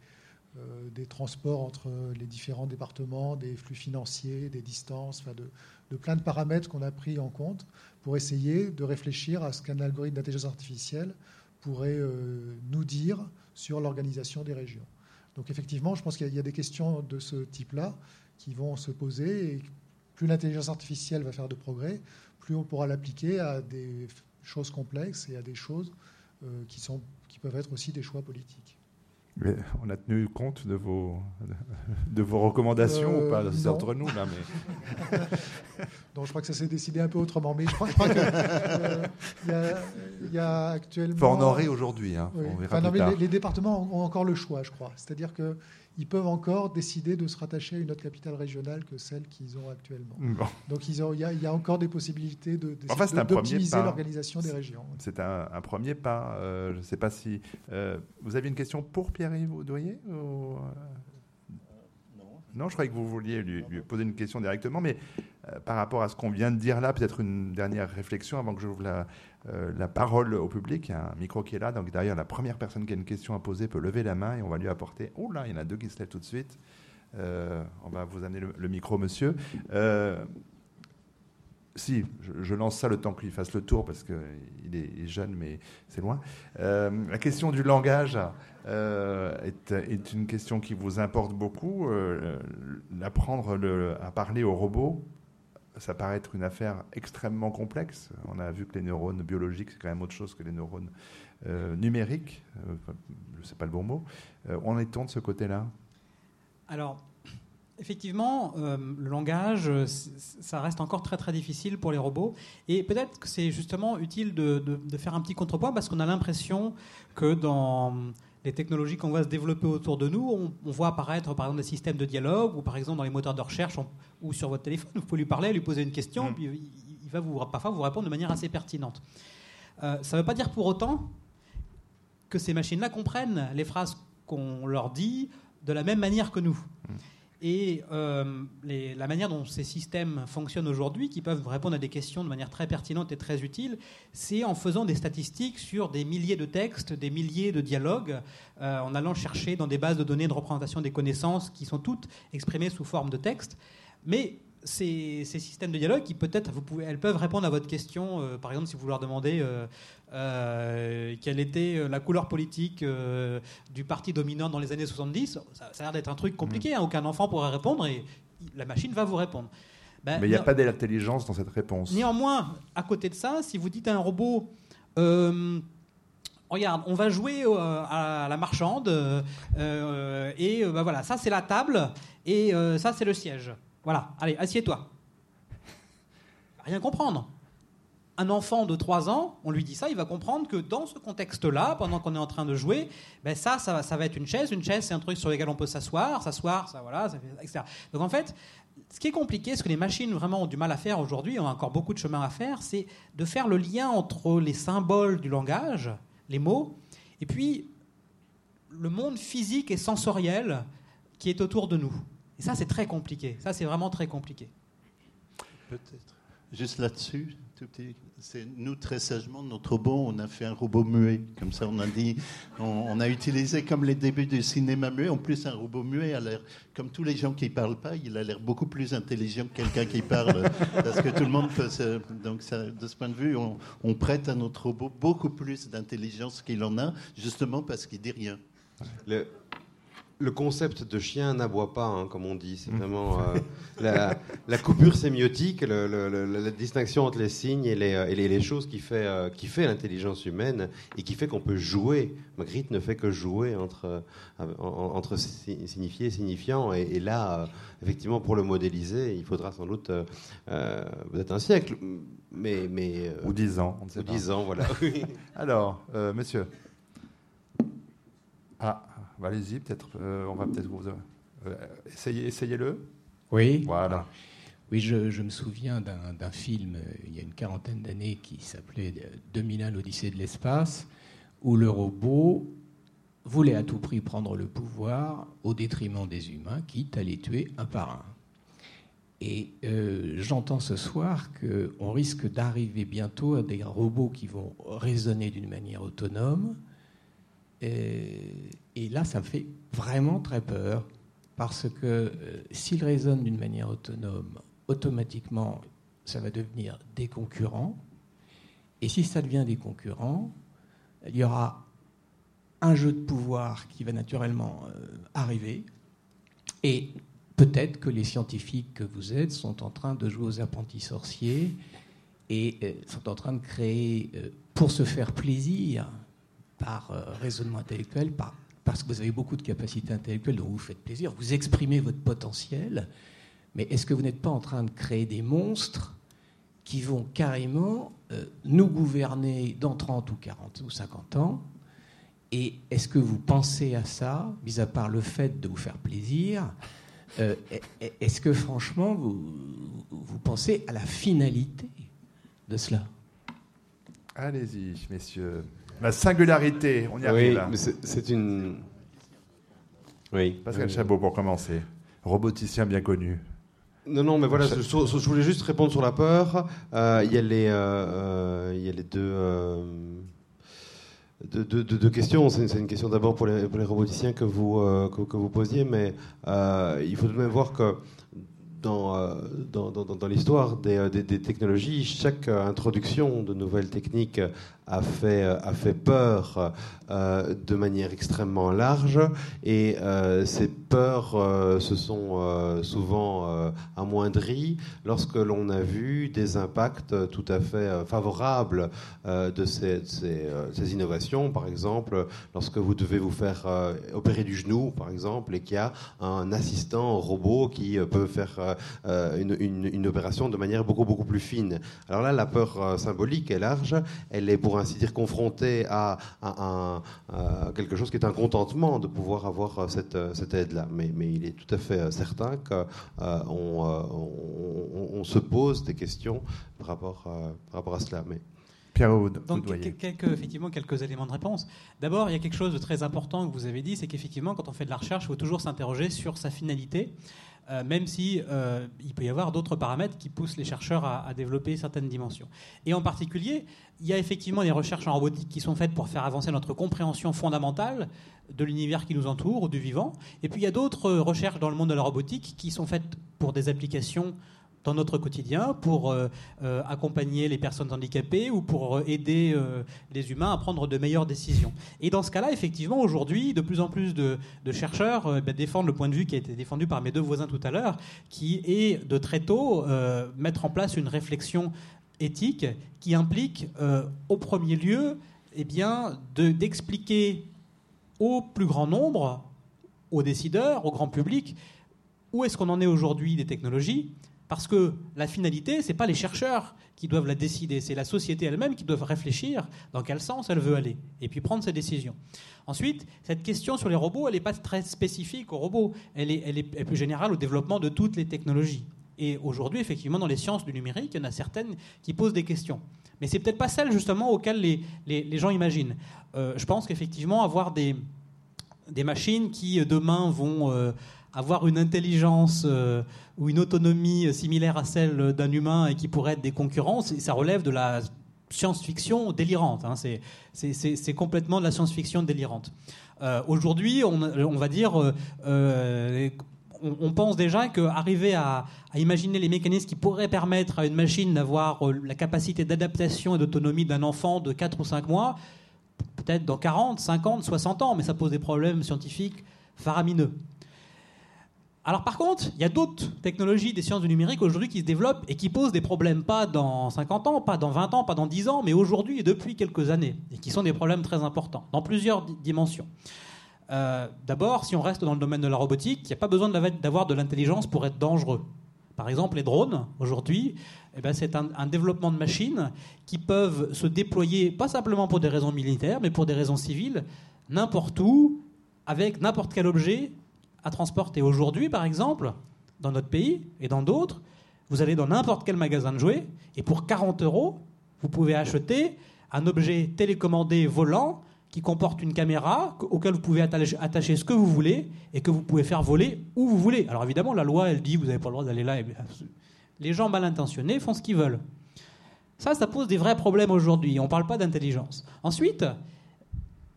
des transports entre les différents départements, des flux financiers, des distances, enfin de, plein de paramètres qu'on a pris en compte pour essayer de réfléchir à ce qu'un algorithme d'intelligence artificielle pourrait nous dire sur l'organisation des régions. Donc effectivement, je pense qu'il y a des questions de ce type-là qui vont se poser. Et plus l'intelligence artificielle va faire de progrès, plus on pourra l'appliquer à des choses complexes et à des choses euh, qui peuvent être aussi des choix politiques. Mais on a tenu compte de vos, de vos recommandations ou pas euh, C'est entre nous, là. Mais... non, je crois que ça s'est décidé un peu autrement. Mais je crois, qu'il euh, y, a actuellement. Faut en aujourd'hui. Hein, les, les, départements ont encore le choix, je crois. C'est-à-dire que ils peuvent encore décider de se rattacher à une autre capitale régionale que celle qu'ils ont actuellement. Donc il y, a encore des possibilités de, d'optimiser l'organisation des régions. C'est un, premier pas. Euh, je ne sais pas si... Euh, vous avez une question pour Pierre-Yves Douillet euh, non, je croyais que vous vouliez lui, poser une question directement, mais par rapport à ce qu'on vient de dire là, peut-être une dernière réflexion avant que j'ouvre la, euh, la parole au public. Il y a un micro qui est là, donc derrière, la première personne qui a une question à poser peut lever la main et on va lui apporter. Oh là, il y en a deux qui se lèvent tout de suite. Euh, on va vous amener le, micro, monsieur. Euh, si, je, lance ça le temps qu'il fasse le tour parce qu'il est, jeune, mais c'est loin. la question du langage est, est, une question qui vous importe beaucoup. Apprendre à parler aux robots, ça paraît être une affaire extrêmement complexe. On a vu que les neurones biologiques, c'est quand même autre chose que les neurones euh, numériques. Euh, je sais pas le bon mot. Euh, on est-on de ce côté-là? Alors, effectivement, le langage, ça reste encore très très difficile pour les robots. Et peut-être que c'est justement utile de, de, faire un petit contrepoint parce qu'on a l'impression que dans les technologies qu'on voit se développer autour de nous, on, voit apparaître par exemple des systèmes de dialogue ou par exemple dans les moteurs de recherche ou sur votre téléphone, vous pouvez lui parler, lui poser une question, mm. puis il, va vous, parfois vous répondre de manière assez pertinente. Euh, ça ne veut pas dire pour autant que ces machines-là comprennent les phrases qu'on leur dit de la même manière que nous. Mm. Et euh, la manière dont ces systèmes fonctionnent aujourd'hui, qui peuvent répondre à des questions de manière très pertinente et très utile, c'est en faisant des statistiques sur des milliers de textes, des milliers de dialogues, euh, en allant chercher dans des bases de données de représentation des connaissances qui sont toutes exprimées sous forme de texte. Mais ces, systèmes de dialogue, qui peut-être, vous pouvez, elles peuvent répondre à votre question. Euh, par exemple, si vous leur demandez euh, euh, quelle était la couleur politique du parti dominant dans les années 70, ça, a l'air d'être un truc compliqué. Hein. aucun enfant pourrait répondre et la machine va vous répondre. Ben, Mais il n'y a pas d'intelligence dans cette réponse. Néanmoins, à côté de ça, si vous dites à un robot regarde, on va jouer à la marchande, et ben voilà, ça c'est la table, et ça c'est le siège. Voilà, allez, assieds-toi. Rien comprendre. Un enfant de 3 ans, on lui dit ça, il va comprendre que dans ce contexte-là, pendant qu'on est en train de jouer, ben ça, ça, ça, va être une chaise. Une chaise, c'est un truc sur lequel on peut s'asseoir, s'asseoir, ça, voilà, etc. Donc en fait, ce qui est compliqué, ce que les machines vraiment ont du mal à faire aujourd'hui, on a encore beaucoup de chemin à faire, c'est de faire le lien entre les symboles du langage, les mots, et puis le monde physique et sensoriel qui est autour de nous. Et ça, c'est très compliqué. Ça, c'est vraiment très compliqué. Peut-être. Juste là-dessus, c'est nous très sagement notre robot, on a fait un robot muet. Comme ça, on a dit, on, a utilisé comme les débuts du cinéma muet. En plus, un robot muet a l'air, comme tous les gens qui parlent pas, il a l'air beaucoup plus intelligent que quelqu'un qui parle, parce que tout le monde peut. Se, donc, ça, de ce point de vue, on, on prête à notre robot beaucoup plus d'intelligence qu'il en a, justement parce qu'il dit rien. Le, le concept de chien n'aboie pas, hein, comme on dit. C'est vraiment euh, la, coupure sémiotique, la distinction entre les signes et les, euh, choses qui fait, euh, qui fait l'intelligence humaine et qui fait qu'on peut jouer. Magritte ne fait que jouer entre, entre signifié et signifiant. Et, là, effectivement, pour le modéliser, il faudra sans doute peut-être un siècle. Mais, mais, ou dix ans, on ne sait ou dix ans, voilà. Alors, monsieur. Ah. Allez-y, peut-être. Euh, on va peut-être vous. Euh, essayez, essayez-le. Oui. Voilà. Oui, je, me souviens d'un film euh, il y a une quarantaine d'années qui s'appelait 2001 l'Odyssée de l'espace, où le robot voulait à tout prix prendre le pouvoir au détriment des humains, quitte à les tuer un par un. Et j'entends ce soir qu'on risque d'arriver bientôt à des robots qui vont raisonner d'une manière autonome, Et, là, ça me fait vraiment très peur. Parce que euh, s'il raisonne d'une manière autonome, automatiquement, ça va devenir des concurrents. Et si ça devient des concurrents, il y aura un jeu de pouvoir qui va naturellement euh, arriver. Et peut-être que les scientifiques que vous êtes sont en train de jouer aux apprentis sorciers et euh, sont en train de créer, pour se faire plaisir, par euh, raisonnement intellectuel, par, parce que vous avez beaucoup de capacités intellectuelles dont vous faites plaisir, vous exprimez votre potentiel, mais est-ce que vous n'êtes pas en train de créer des monstres qui vont carrément euh, nous gouverner dans 30 ou 40 ou 50 ans? Et est-ce que vous pensez à ça, mis à part le fait de vous faire plaisir euh, Est-ce que franchement vous pensez à la finalité de cela? Allez-y, messieurs. La singularité, on y Oui, arrive là. mais c'est une. Oui. Pascal Chabot pour commencer. Roboticien bien connu. Non, non, mais voilà, je, je- je voulais juste répondre sur la peur. Euh, Il y, a les, euh, euh, il y a les deux, euh, deux, deux- deux- deux questions. C'est une, question d'abord pour les, pour les roboticiens que vous, euh, que, que vous posiez, mais euh, il faut tout de même voir que dans, euh, dans, dans- dans l'histoire des, des- des technologies, chaque introduction de nouvelles techniques a fait, euh, a fait peur euh, de manière extrêmement large et euh, ces peurs se sont souvent amoindries lorsque l'on a vu des impacts tout à fait favorables de ces, ces, innovations. Par exemple, lorsque vous devez vous faire opérer du genou, par exemple, et qu'il y a un assistant robot qui peut faire une, une- une opération de manière beaucoup beaucoup plus fine. Alors là, la peur symbolique est large. Elle est pour ainsi dire confrontée à, à un- à quelque chose qui est un contentement de pouvoir avoir euh, cette, euh, cette aide-là. Mais, mais il est tout à fait euh, certain qu'on on, euh, on- on se pose des questions par rapport, euh, par rapport à cela. Mais Pierre Oud- Donc, quelques, effectivement, quelques éléments de réponse. D'abord, il y a quelque chose de très important que vous avez dit, c'est qu'effectivement, quand on fait de la recherche, il faut toujours s'interroger sur sa finalité, euh, même si euh, il peut y avoir d'autres paramètres qui poussent les chercheurs à, à développer certaines dimensions. Et en particulier, il y a effectivement des recherches en robotique qui sont faites pour faire avancer notre compréhension fondamentale de l'univers qui nous entoure ou du vivant. Et puis il y a d'autres recherches dans le monde de la robotique qui sont faites pour des applications dans notre quotidien pour euh, euh, accompagner les personnes handicapées ou pour euh, aider les humains à prendre de meilleures décisions. Et dans ce cas-là, effectivement, aujourd'hui, de plus en plus de, chercheurs ben, défendent le point de vue qui a été défendu par mes deux voisins tout à l'heure, qui est de très tôt mettre en place une réflexion éthique qui implique, au premier lieu, eh bien, de- d'expliquer au plus grand nombre, aux décideurs, au grand public, où est-ce qu'on en est aujourd'hui des technologies parce que la finalité, ce n'est pas les chercheurs qui doivent la décider, c'est la société elle-même qui doit réfléchir dans quel sens elle veut aller, et puis prendre ses décisions. Ensuite, cette question sur les robots, elle n'est pas très spécifique aux robots, elle est, plus générale au développement de toutes les technologies. Et aujourd'hui, effectivement, dans les sciences du numérique, il y en a certaines qui posent des questions. Mais c'est peut-être pas celles justement auxquelles les, gens imaginent. Euh, je pense qu'effectivement, avoir des, des machines qui euh, demain vont euh, avoir une intelligence euh, ou une autonomie euh, similaire à celle d'un humain et qui pourraient être des concurrents, ça relève de la science-fiction délirante. hein. C'est- complètement de la science-fiction délirante. Euh, Aujourd'hui, on, va dire, on, pense déjà qu'arriver à, à imaginer les mécanismes qui pourraient permettre à une machine d'avoir la capacité d'adaptation et d'autonomie d'un enfant de 4 ou 5 mois, peut-être dans 40, 50, 60 ans, mais ça pose des problèmes scientifiques faramineux. Alors par contre, il y a d'autres technologies des sciences du numérique aujourd'hui qui se développent et qui posent des problèmes pas dans 50 ans, pas dans 20 ans, pas dans 10 ans, mais aujourd'hui et depuis quelques années, et qui sont des problèmes très importants, dans plusieurs di- dimensions. Euh, D'abord, si on reste dans le domaine de la robotique, il n'y a pas besoin d'avoir- de l'intelligence pour être dangereux. Par exemple, les drones, aujourd'hui, eh ben, c'est un développement de machines qui peuvent se déployer, pas simplement pour des raisons militaires, mais pour des raisons civiles, n'importe où, avec n'importe quel objet à transporter. Aujourd'hui, par exemple, dans notre pays et dans d'autres, vous allez dans n'importe quel magasin de jouets et pour 40 euros, vous pouvez acheter un objet télécommandé volant qui comporte une caméra auquel vous pouvez attacher, ce que vous voulez et que vous pouvez faire voler où vous voulez. Alors évidemment, la loi, elle dit vous n'avez pas le droit d'aller là. Les gens mal intentionnés font ce qu'ils veulent. Ça, ça pose des vrais problèmes aujourd'hui. On parle pas d'intelligence. Ensuite,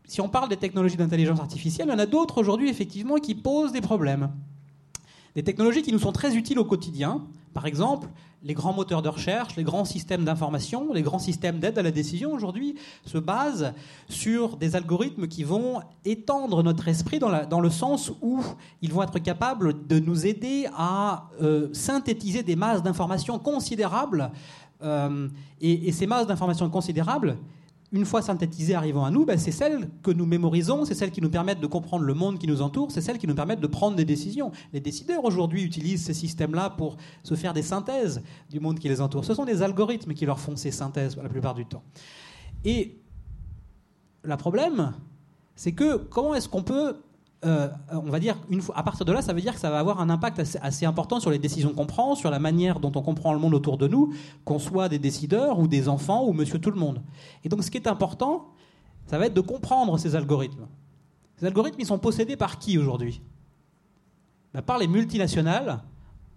si on parle des technologies d'intelligence artificielle, il y en a d'autres aujourd'hui, effectivement, qui posent des problèmes. Des technologies qui nous sont très utiles au quotidien. Par exemple, les grands moteurs de recherche, les grands systèmes d'information, les grands systèmes d'aide à la décision aujourd'hui se basent sur des algorithmes qui vont étendre notre esprit dans, le sens où ils vont être capables de nous aider à euh, synthétiser des masses d'informations considérables. Euh, et, ces masses d'informations considérables, une fois synthétisées arrivant à nous, ben, c'est celles que nous mémorisons, c'est celles qui nous permettent de comprendre le monde qui nous entoure, c'est celles qui nous permettent de prendre des décisions. Les décideurs aujourd'hui utilisent ces systèmes-là pour se faire des synthèses du monde qui les entoure. Ce sont des algorithmes qui leur font ces synthèses la plupart du temps. Et le problème, c'est que comment est-ce qu'on peut euh, on va dire, une fois, à partir de là, ça veut dire que ça va avoir un impact assez, important sur les décisions qu'on prend, sur la manière dont on comprend le monde autour de nous, qu'on soit des décideurs ou des enfants ou monsieur tout le monde. Et donc, ce qui est important, ça va être de comprendre ces algorithmes. Ces algorithmes, ils sont possédés par qui aujourd'hui? Ben, Par les multinationales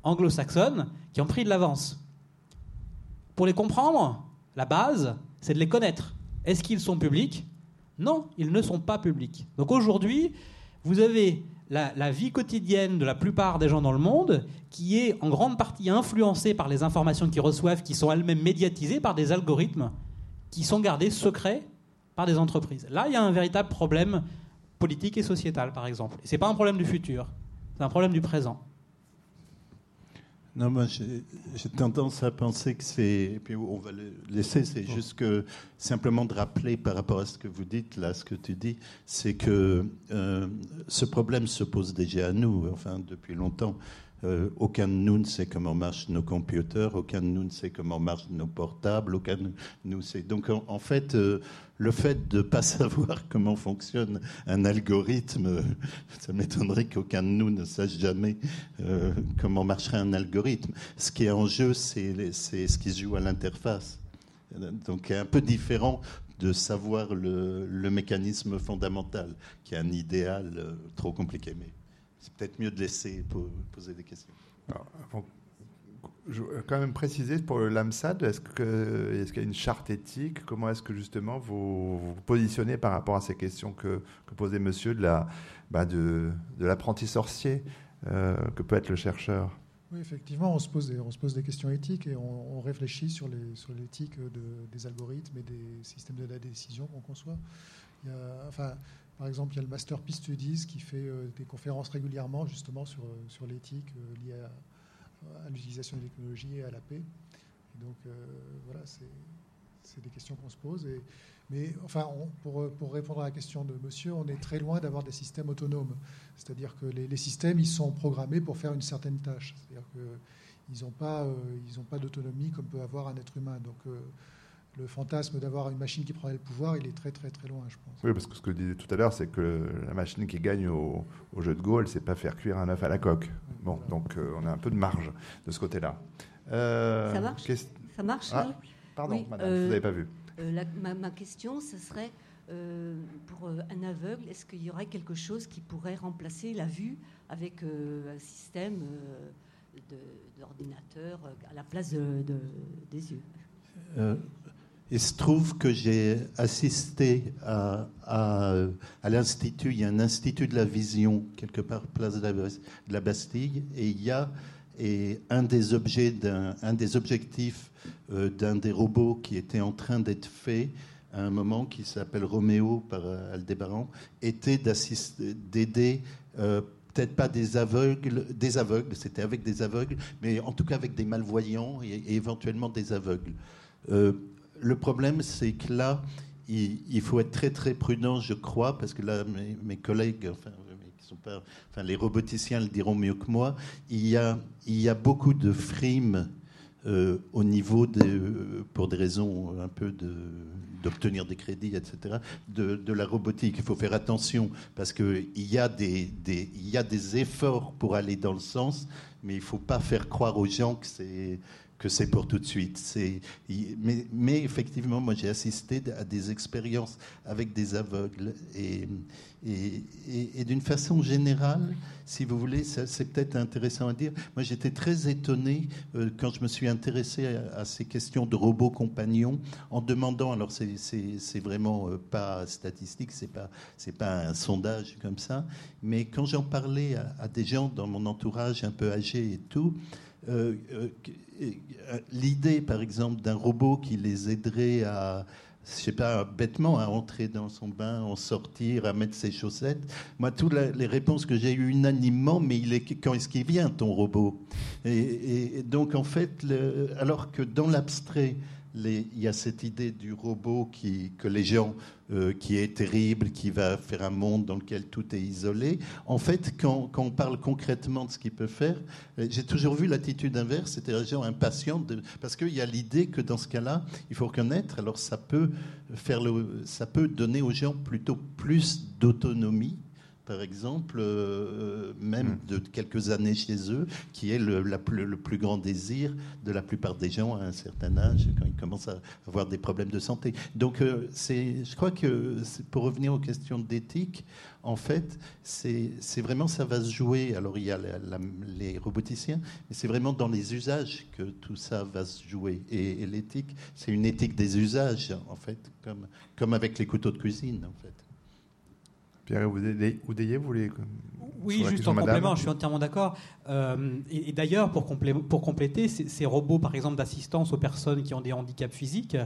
anglo-saxonnes qui ont pris de l'avance. Pour les comprendre, la base, c'est de les connaître. Est-ce qu'ils sont publics? Non, ils ne sont pas publics. Donc aujourd'hui, vous avez la, vie quotidienne de la plupart des gens dans le monde qui est en grande partie influencée par les informations qu'ils reçoivent, qui sont elles-mêmes médiatisées par des algorithmes qui sont gardés secrets par des entreprises. Là, il y a un véritable problème politique et sociétal, par exemple. Ce n'est pas un problème du futur, c'est un problème du présent. Non, moi, j'ai tendance à penser que c'est. Et puis, on va le laisser. C'est juste que, simplement de rappeler par rapport à ce que vous dites, là, ce que tu dis, c'est que euh, ce problème se pose déjà à nous, enfin, depuis longtemps. Euh, aucun de nous ne sait comment marchent nos computers, aucun de nous ne sait comment marchent nos portables, aucun de nous sait. Donc en, fait, euh, le fait de ne pas savoir comment fonctionne un algorithme, ça m'étonnerait qu'aucun de nous ne sache jamais euh, comment marcherait un algorithme. Ce qui est en jeu, c'est ce qui se joue à l'interface. Donc un peu différent de savoir le, mécanisme fondamental, qui est un idéal trop compliqué. C'est peut-être mieux de laisser poser des questions. je veux quand même préciser pour LAMSAD, est-ce qu'il est y a une charte éthique? Comment est-ce que justement vous vous positionnez par rapport à ces questions que, posait monsieur de la bah de, de l'apprenti sorcier euh, que peut être le chercheur? Oui, effectivement, on se pose des, on se pose des questions éthiques et on, réfléchit sur, l'éthique de, des algorithmes et des systèmes de la décision qu'on conçoit. Il y a, enfin, par exemple, il y a le Master Peace Studies qui fait euh, des conférences régulièrement justement sur, euh, sur l'éthique euh, liée à, l'utilisation des technologies et à la paix. donc voilà, c'est des questions qu'on se pose. Mais enfin, pour, pour, répondre à la question de monsieur, on est très loin d'avoir des systèmes autonomes. C'est-à-dire que les, systèmes, ils sont programmés pour faire une certaine tâche. C'est-à-dire qu'ils n'ont pas, pas d'autonomie comme peut avoir un être humain. Donc le fantasme d'avoir une machine qui prendrait le pouvoir, il est très très très loin, je pense. Oui, parce que ce que je disais tout à l'heure, c'est que la machine qui gagne au, jeu de Go, elle ne sait pas faire cuire un œuf à la coque. Bon, donc euh, on a un peu de marge de ce côté-là. Euh, ça marche? Ça marche, ah, Pardon, madame, vous n'avez pas vu. Euh, ma, question, ce serait, pour un aveugle, est-ce qu'il y aurait quelque chose qui pourrait remplacer la vue avec un système d'ordinateur à la place de, des yeux? Il se trouve que j'ai assisté à, l'Institut, il y a un Institut de la Vision, quelque part, place de la, Bastille, et il y a un, des objectifs euh, d'un des robots qui était en train d'être fait à un moment, qui s'appelle Roméo par euh, Aldébaran, était d'aider euh, peut-être pas des aveugles, des aveugles, c'était avec des aveugles, mais en tout cas avec des malvoyants et, éventuellement des aveugles le problème, c'est que là, il, faut être très très prudent, je crois, parce que là, mes, collègues, enfin, qui sont pas, enfin, les roboticiens le diront mieux que moi, il y a, beaucoup de frimes euh, au niveau, de, pour des raisons un peu de d'obtenir des crédits, etc., de, la robotique. Il faut faire attention parce qu'il y, des, y a des efforts pour aller dans le sens, mais il ne faut pas faire croire aux gens que c'est que c'est pour tout de suite. Mais, effectivement, moi j'ai assisté à des expériences avec des aveugles et, et, d'une façon générale, si vous voulez, c'est peut-être intéressant à dire. Moi j'étais très étonné euh, quand je me suis intéressé à, ces questions de robots compagnons en demandant, alors c'est vraiment euh, pas statistique, c'est pas, pas un sondage comme ça, mais quand j'en parlais à, à des gens dans mon entourage un peu âgés et tout, euh, euh, euh, l'idée, par exemple, d'un robot qui les aiderait à, je sais pas, bêtement, à entrer dans son bain, en sortir, à mettre ses chaussettes. Moi, toutes les réponses que j'ai eues unanimement, mais il est, quand est-ce qu'il vient, ton robot? Et, donc, en fait, alors que dans l'abstrait, il y a cette idée du robot qui, que les gens, euh, qui est terrible, qui va faire un monde dans lequel tout est isolé. En fait, quand, on parle concrètement de ce qu'il peut faire, euh, j'ai toujours vu l'attitude inverse, c'était les gens impatients, de, parce qu'il y a l'idée que dans ce cas-là, il faut reconnaître, alors ça peut, faire le, ça peut donner aux gens plutôt plus d'autonomie par exemple, euh, même hmm. de quelques années chez eux, qui est le, le, plus grand désir de la plupart des gens à un certain âge, quand ils commencent à avoir des problèmes de santé. Donc, euh, c'est, je crois que pour revenir aux questions d'éthique, en fait, c'est, vraiment ça va se jouer. Alors, il y a les roboticiens, mais c'est vraiment dans les usages que tout ça va se jouer. Et, et l'éthique, c'est une éthique des usages, en fait, comme, comme avec les couteaux de cuisine, en fait. Pierre Oudéier, vous voulez oui, juste en complément, je suis entièrement d'accord. Euh, et, d'ailleurs, pour, pour, compléter, ces, robots, par exemple, d'assistance aux personnes qui ont des handicaps physiques,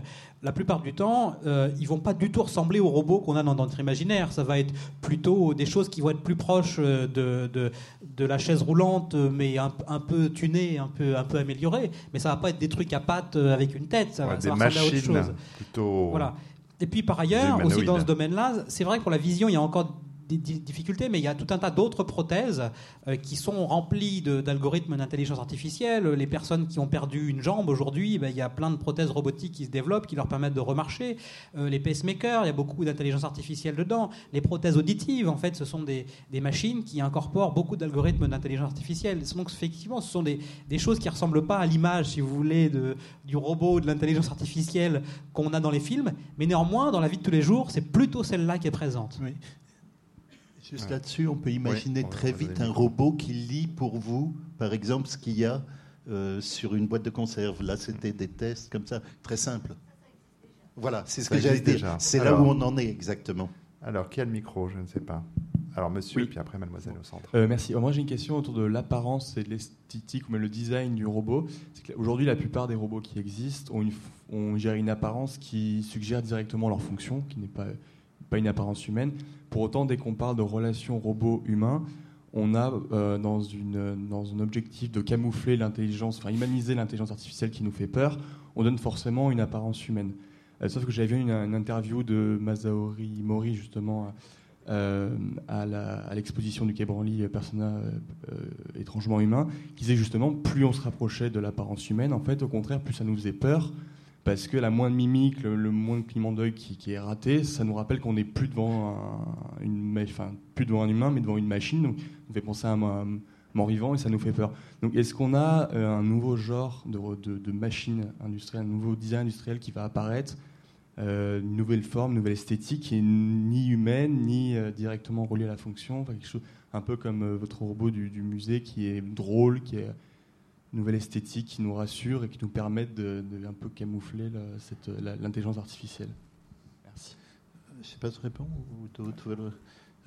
la plupart du temps, euh, ils vont pas du tout ressembler aux robots qu'on a dans, notre imaginaire. Ça va être plutôt des choses qui vont être plus proches euh, de, de, de la chaise roulante, mais un, un, peu tunées, un peu, un peu améliorées. Mais ça va pas être des trucs à pattes avec une tête. Ça, va, des machines, à autre chose. plutôt. Voilà. Et puis par ailleurs, aussi dans ce domaine-là, c'est vrai que pour la vision, il y a encore des difficultés, mais il y a tout un tas d'autres prothèses euh, qui sont remplies d'algorithmes d'intelligence artificielle. Les personnes qui ont perdu une jambe aujourd'hui, ben, il y a plein de prothèses robotiques qui se développent, qui leur permettent de remarcher. Euh, les pacemakers, il y a beaucoup d'intelligence artificielle dedans. Les prothèses auditives, en fait, ce sont des, machines qui incorporent beaucoup d'algorithmes d'intelligence artificielle. Donc effectivement, ce sont des, choses qui ne ressemblent pas à l'image, si vous voulez, du robot, de l'intelligence artificielle qu'on a dans les films, mais néanmoins, dans la vie de tous les jours, c'est plutôt celle-là qui est présente. Oui. Juste là-dessus, on peut imaginer très vite un robot qui lit pour vous, par exemple, ce qu'il y a euh, sur une boîte de conserve. Là, c'était des tests comme ça, très simple. Voilà, c'est ce que j'allais dire. C'est là où on en est exactement. Alors, qui a le micro? Je ne sais pas. Alors, monsieur, puis après, mademoiselle au centre. Euh, merci. moi, j'ai une question autour de l'apparence et de l'esthétique, ou même le design du robot. Aujourd'hui, la plupart des robots qui existent ont une, ont une apparence qui suggère directement leur fonction, qui n'est pas pas une apparence humaine. Pour autant, dès qu'on parle de relation robot-humain, on a euh, dans, une, dans un objectif de camoufler l'intelligence, enfin humaniser l'intelligence artificielle qui nous fait peur, on donne forcément une apparence humaine. Euh, sauf que j'avais vu une, interview de Masaori Mori justement euh, à l'exposition du Quai Branly Persona étrangement humain, qui disait justement plus on se rapprochait de l'apparence humaine, en fait au contraire plus ça nous faisait peur parce que la moindre mimique, le, le moindre clignement d'œil qui, est raté, ça nous rappelle qu'on n'est plus devant un, une, enfin, plus devant un humain, mais devant une machine. Donc, on fait penser à un, mort vivant et ça nous fait peur. Donc, est-ce qu'on a euh, un nouveau genre de, de, machine industrielle, un nouveau design industriel qui va apparaître, euh, une nouvelle forme, une nouvelle esthétique qui est ni humaine ni euh, directement reliée à la fonction, quelque chose un peu comme votre robot du, du, musée qui est drôle, qui est nouvelle esthétique qui nous rassure et qui nous permettent de, un peu camoufler l'intelligence artificielle. Merci. Je ne sais pas si répondre ou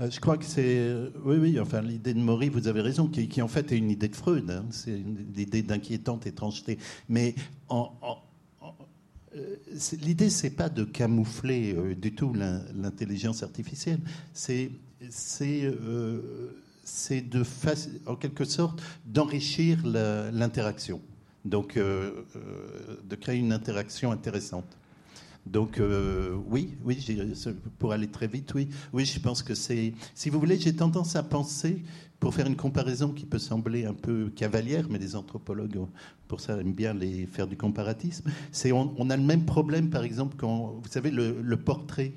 euh, je crois que c'est. Euh, oui, oui, enfin, l'idée de Maury, vous avez raison, qui, en fait est une idée de Freud. Hein. c'est une idée d'inquiétante étrangeté. Mais en, euh, l'idée, c'est pas de camoufler du tout l'intelligence artificielle. C'est. c'est c'est de, en quelque sorte d'enrichir l'interaction, donc euh, euh, de créer une interaction intéressante. Donc euh, oui, oui, pour aller très vite, oui, oui, je pense que c'est. Si vous voulez, j'ai tendance à penser, pour faire une comparaison qui peut sembler un peu cavalière, mais les anthropologues pour ça aiment bien les faire du comparatisme. C'est on, a le même problème, par exemple, quand vous savez le, le portrait,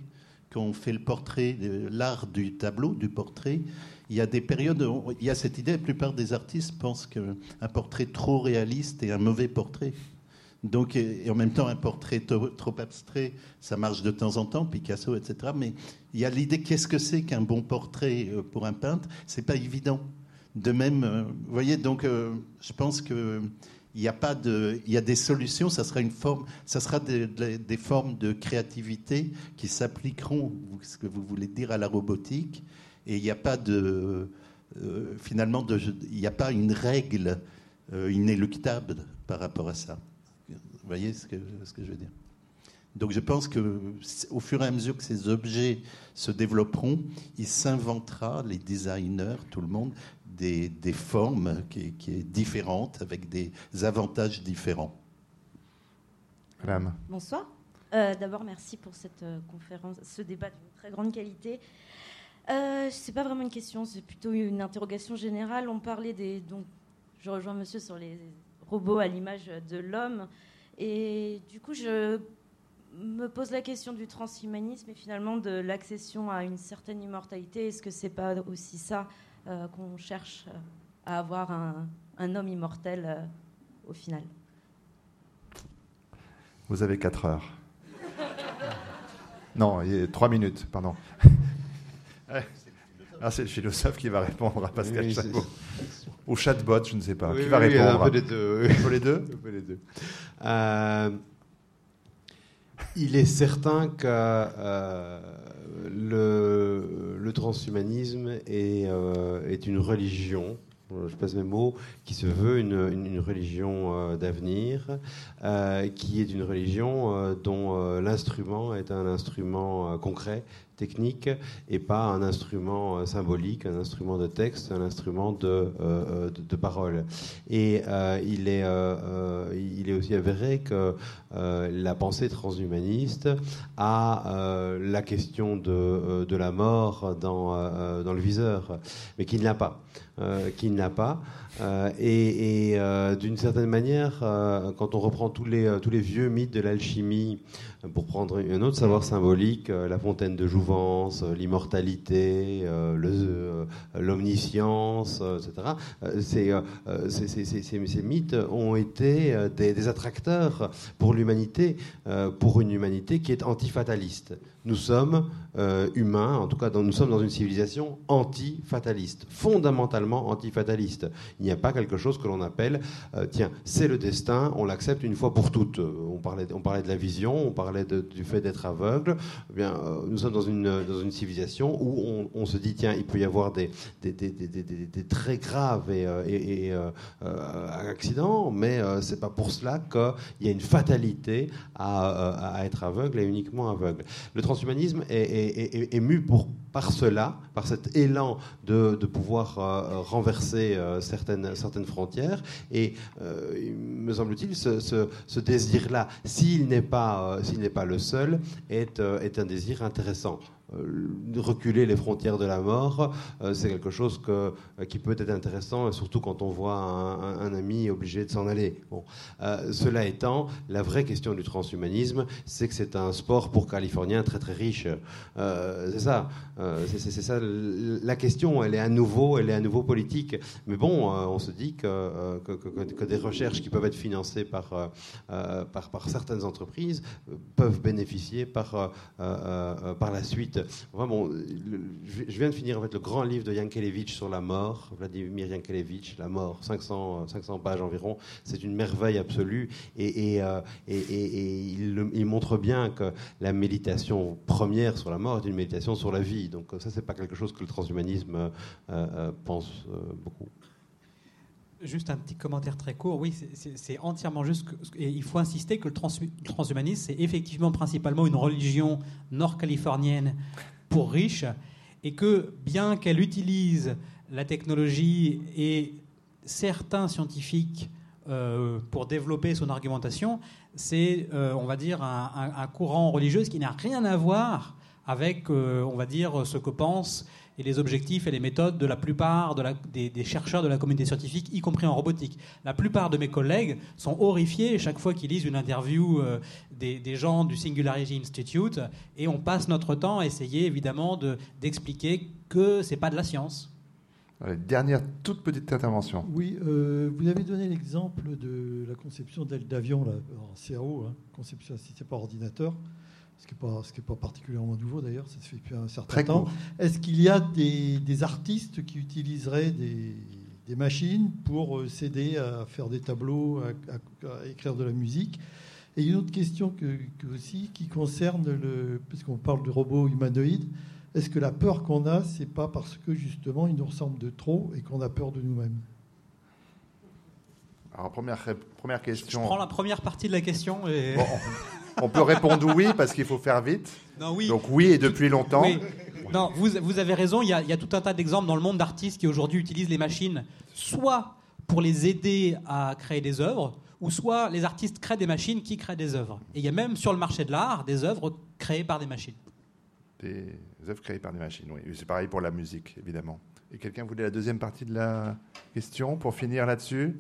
quand on fait le portrait, l'art du tableau, du portrait il y a des périodes, il y a cette idée, la plupart des artistes pensent qu'un portrait trop réaliste est un mauvais portrait. Donc, et, en même temps, un portrait trop, abstrait, ça marche de temps en temps, Picasso, etc. Mais il y a l'idée, qu'est-ce que c'est qu'un bon portrait euh, pour un peintre? C'est pas évident. De même, euh, vous voyez, donc euh, je pense que il y a pas de, il y a des solutions. Ça sera une forme, ça sera des formes de créativité qui s'appliqueront, ce que vous voulez dire, à la robotique. Et il n'y a pas de, finalement, de, il n'y a pas une règle inéluctable par rapport à ça. Vous voyez ce que, ce que je veux dire? Donc je pense qu'au fur et à mesure que ces objets se développeront, il s'inventera, les designers, tout le monde, des, des formes qui, qui est différentes, avec des avantages différents. Madame. Bonsoir. Euh, D'abord, merci pour cette euh, conférence, ce débat d'une très grande qualité. Euh, ce n'est pas vraiment une question, c'est plutôt une interrogation générale. On parlait des. Donc, je rejoins monsieur sur les robots à l'image de l'homme. Et du coup, je me pose la question du transhumanisme et finalement de l'accession à une certaine immortalité. Est-ce que c'est pas aussi ça euh, qu'on cherche euh, à avoir un, homme immortel euh, au final? Vous avez 4 heures. non, il y a 3 minutes, pardon. Ah, c'est le philosophe qui va répondre à Pascal oui. Au chatbot, je ne sais pas. Oui, qui va répondre Un peu les deux. Un peu les deux Un peu les deux. Euh, il est certain que euh, le, le, transhumanisme est, euh, est, une religion, je passe mes mots, qui se veut une, une, une religion d'avenir, qui est une religion dont l'instrument est un instrument concret, technique et pas un instrument euh, symbolique, un instrument de texte, un instrument de, euh, de, de parole. Et euh, il, est, euh, il est aussi avéré que euh, la pensée transhumaniste a la question de, de, la mort dans, dans le viseur, mais qui ne l'a pas. l'a pas. Euh, et, et euh, d'une certaine manière, euh, quand on reprend tous les, tous les vieux mythes de l'alchimie, pour prendre un autre savoir symbolique, la fontaine de jouvence, l'immortalité, l'omniscience, etc., ces, ces, ces, ces, mythes ont été des, attracteurs pour l'humanité, pour une humanité qui est antifataliste nous sommes euh, humains, en tout cas nous sommes dans une civilisation anti-fataliste, fondamentalement anti-fataliste. Il n'y a pas quelque chose que l'on appelle, euh, tiens, c'est le destin, on l'accepte une fois pour toutes. On parlait, on parlait de la vision, on parlait du fait d'être aveugle. Eh bien, euh, nous sommes dans une, dans une civilisation où on, se dit, tiens, il peut y avoir des, des, très graves et, et accidents, mais c'est pas pour cela qu'il y a une fatalité à, à, être aveugle et uniquement aveugle. Le transhumanisme est, est, est, mu par cela, par cet élan de, de pouvoir euh, renverser euh, certaines, certaines frontières. Et euh, me semble-t-il, ce, ce, désir-là, s'il n'est pas, n'est pas le seul, est, est un désir intéressant reculer les frontières de la mort, c'est quelque chose que, qui peut être intéressant, surtout quand on voit un, ami obligé de s'en aller. Euh, cela étant, la vraie question du transhumanisme, c'est que c'est un sport pour Californiens très très riches. Euh, c'est ça. Euh, c'est ça. La question, elle est à nouveau, elle est à nouveau politique. Mais bon, on se dit que, des recherches qui peuvent être financées par, par, par certaines entreprises peuvent bénéficier par, par la suite Je viens de finir en fait, le grand livre de Yankelevitch sur la mort, Vladimir Yankelevitch, La mort, 500, 500 pages environ. C'est une merveille absolue et, euh, il, montre bien que la méditation première sur la mort est une méditation sur la vie. Donc ça, c'est pas quelque chose que le transhumanisme euh, euh, pense beaucoup. Juste un petit commentaire très court. Oui, c'est entièrement juste. Et il faut insister que le, trans, le transhumanisme, c'est effectivement principalement une religion nord-californienne pour riches, et que bien qu'elle utilise la technologie et certains scientifiques euh, pour développer son argumentation, c'est, euh, on va dire, un, courant religieux qui n'a rien à voir avec, euh, on va dire, ce que pensent et les objectifs et les méthodes de la plupart de la, des, des, chercheurs de la communauté scientifique, y compris en robotique. La plupart de mes collègues sont horrifiés chaque fois qu'ils lisent une interview euh, des, des, gens du Singularity Institute, et on passe notre temps à essayer évidemment d'expliquer de, que c'est pas de la science. dernière toute petite intervention. Oui, euh, vous avez donné l'exemple de la conception d'ailes d'avion en CAO, hein, conception assistée par ordinateur, ce qui n'est pas, pas, particulièrement nouveau d'ailleurs, ça se fait depuis un certain temps. Est-ce qu'il y a des, artistes qui utiliseraient des, machines pour euh, s'aider à faire des tableaux, à, écrire de la musique? Et une autre question que, aussi qui concerne le, puisqu'on parle de robots humanoïdes, est-ce que la peur qu'on a, c'est pas parce que justement ils nous ressemblent de trop et qu'on a peur de nous-mêmes? Alors première première question. Je prends la première partie de la question et. On peut répondre oui parce qu'il faut faire vite. Non, oui. Donc oui et depuis longtemps. Non, vous, vous, avez raison. Il y, a, il y, a, tout un tas d'exemples dans le monde d'artistes qui aujourd'hui utilisent les machines, soit pour les aider à créer des œuvres, ou soit les artistes créent des machines qui créent des œuvres. Et il y a même sur le marché de l'art des œuvres créées par des machines. Des œuvres créées par des machines, oui. C'est pareil pour la musique, évidemment. Et quelqu'un voulait la deuxième partie de la question pour finir là-dessus?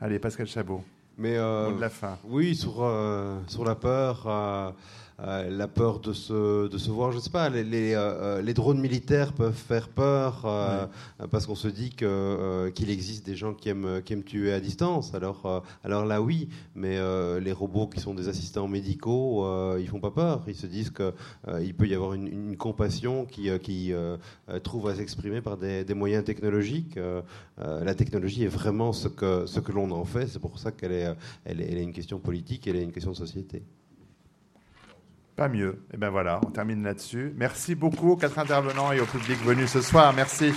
Allez, Pascal Chabot. Mais euh, de la fin. Oui, sur, euh, sur la peur. Euh, la peur de se, de se voir, je ne sais pas, les, les, euh, euh, les, drones militaires peuvent faire peur parce qu'on se dit qu'il existe des gens qui aiment, qui aiment tuer à distance. Alors, alors là, oui, mais les robots qui sont des assistants médicaux, ils font pas peur. Ils se disent qu'il peut y avoir une, compassion qui, qui trouve à s'exprimer par des, des, moyens technologiques. la technologie est vraiment ce que, ce que l'on en fait. C'est pour ça qu'elle est, elle est, elle est une question politique, elle est une question de société. Pas mieux. Et bien voilà, on termine là-dessus. Merci beaucoup aux quatre intervenants et au public venu ce soir. Merci.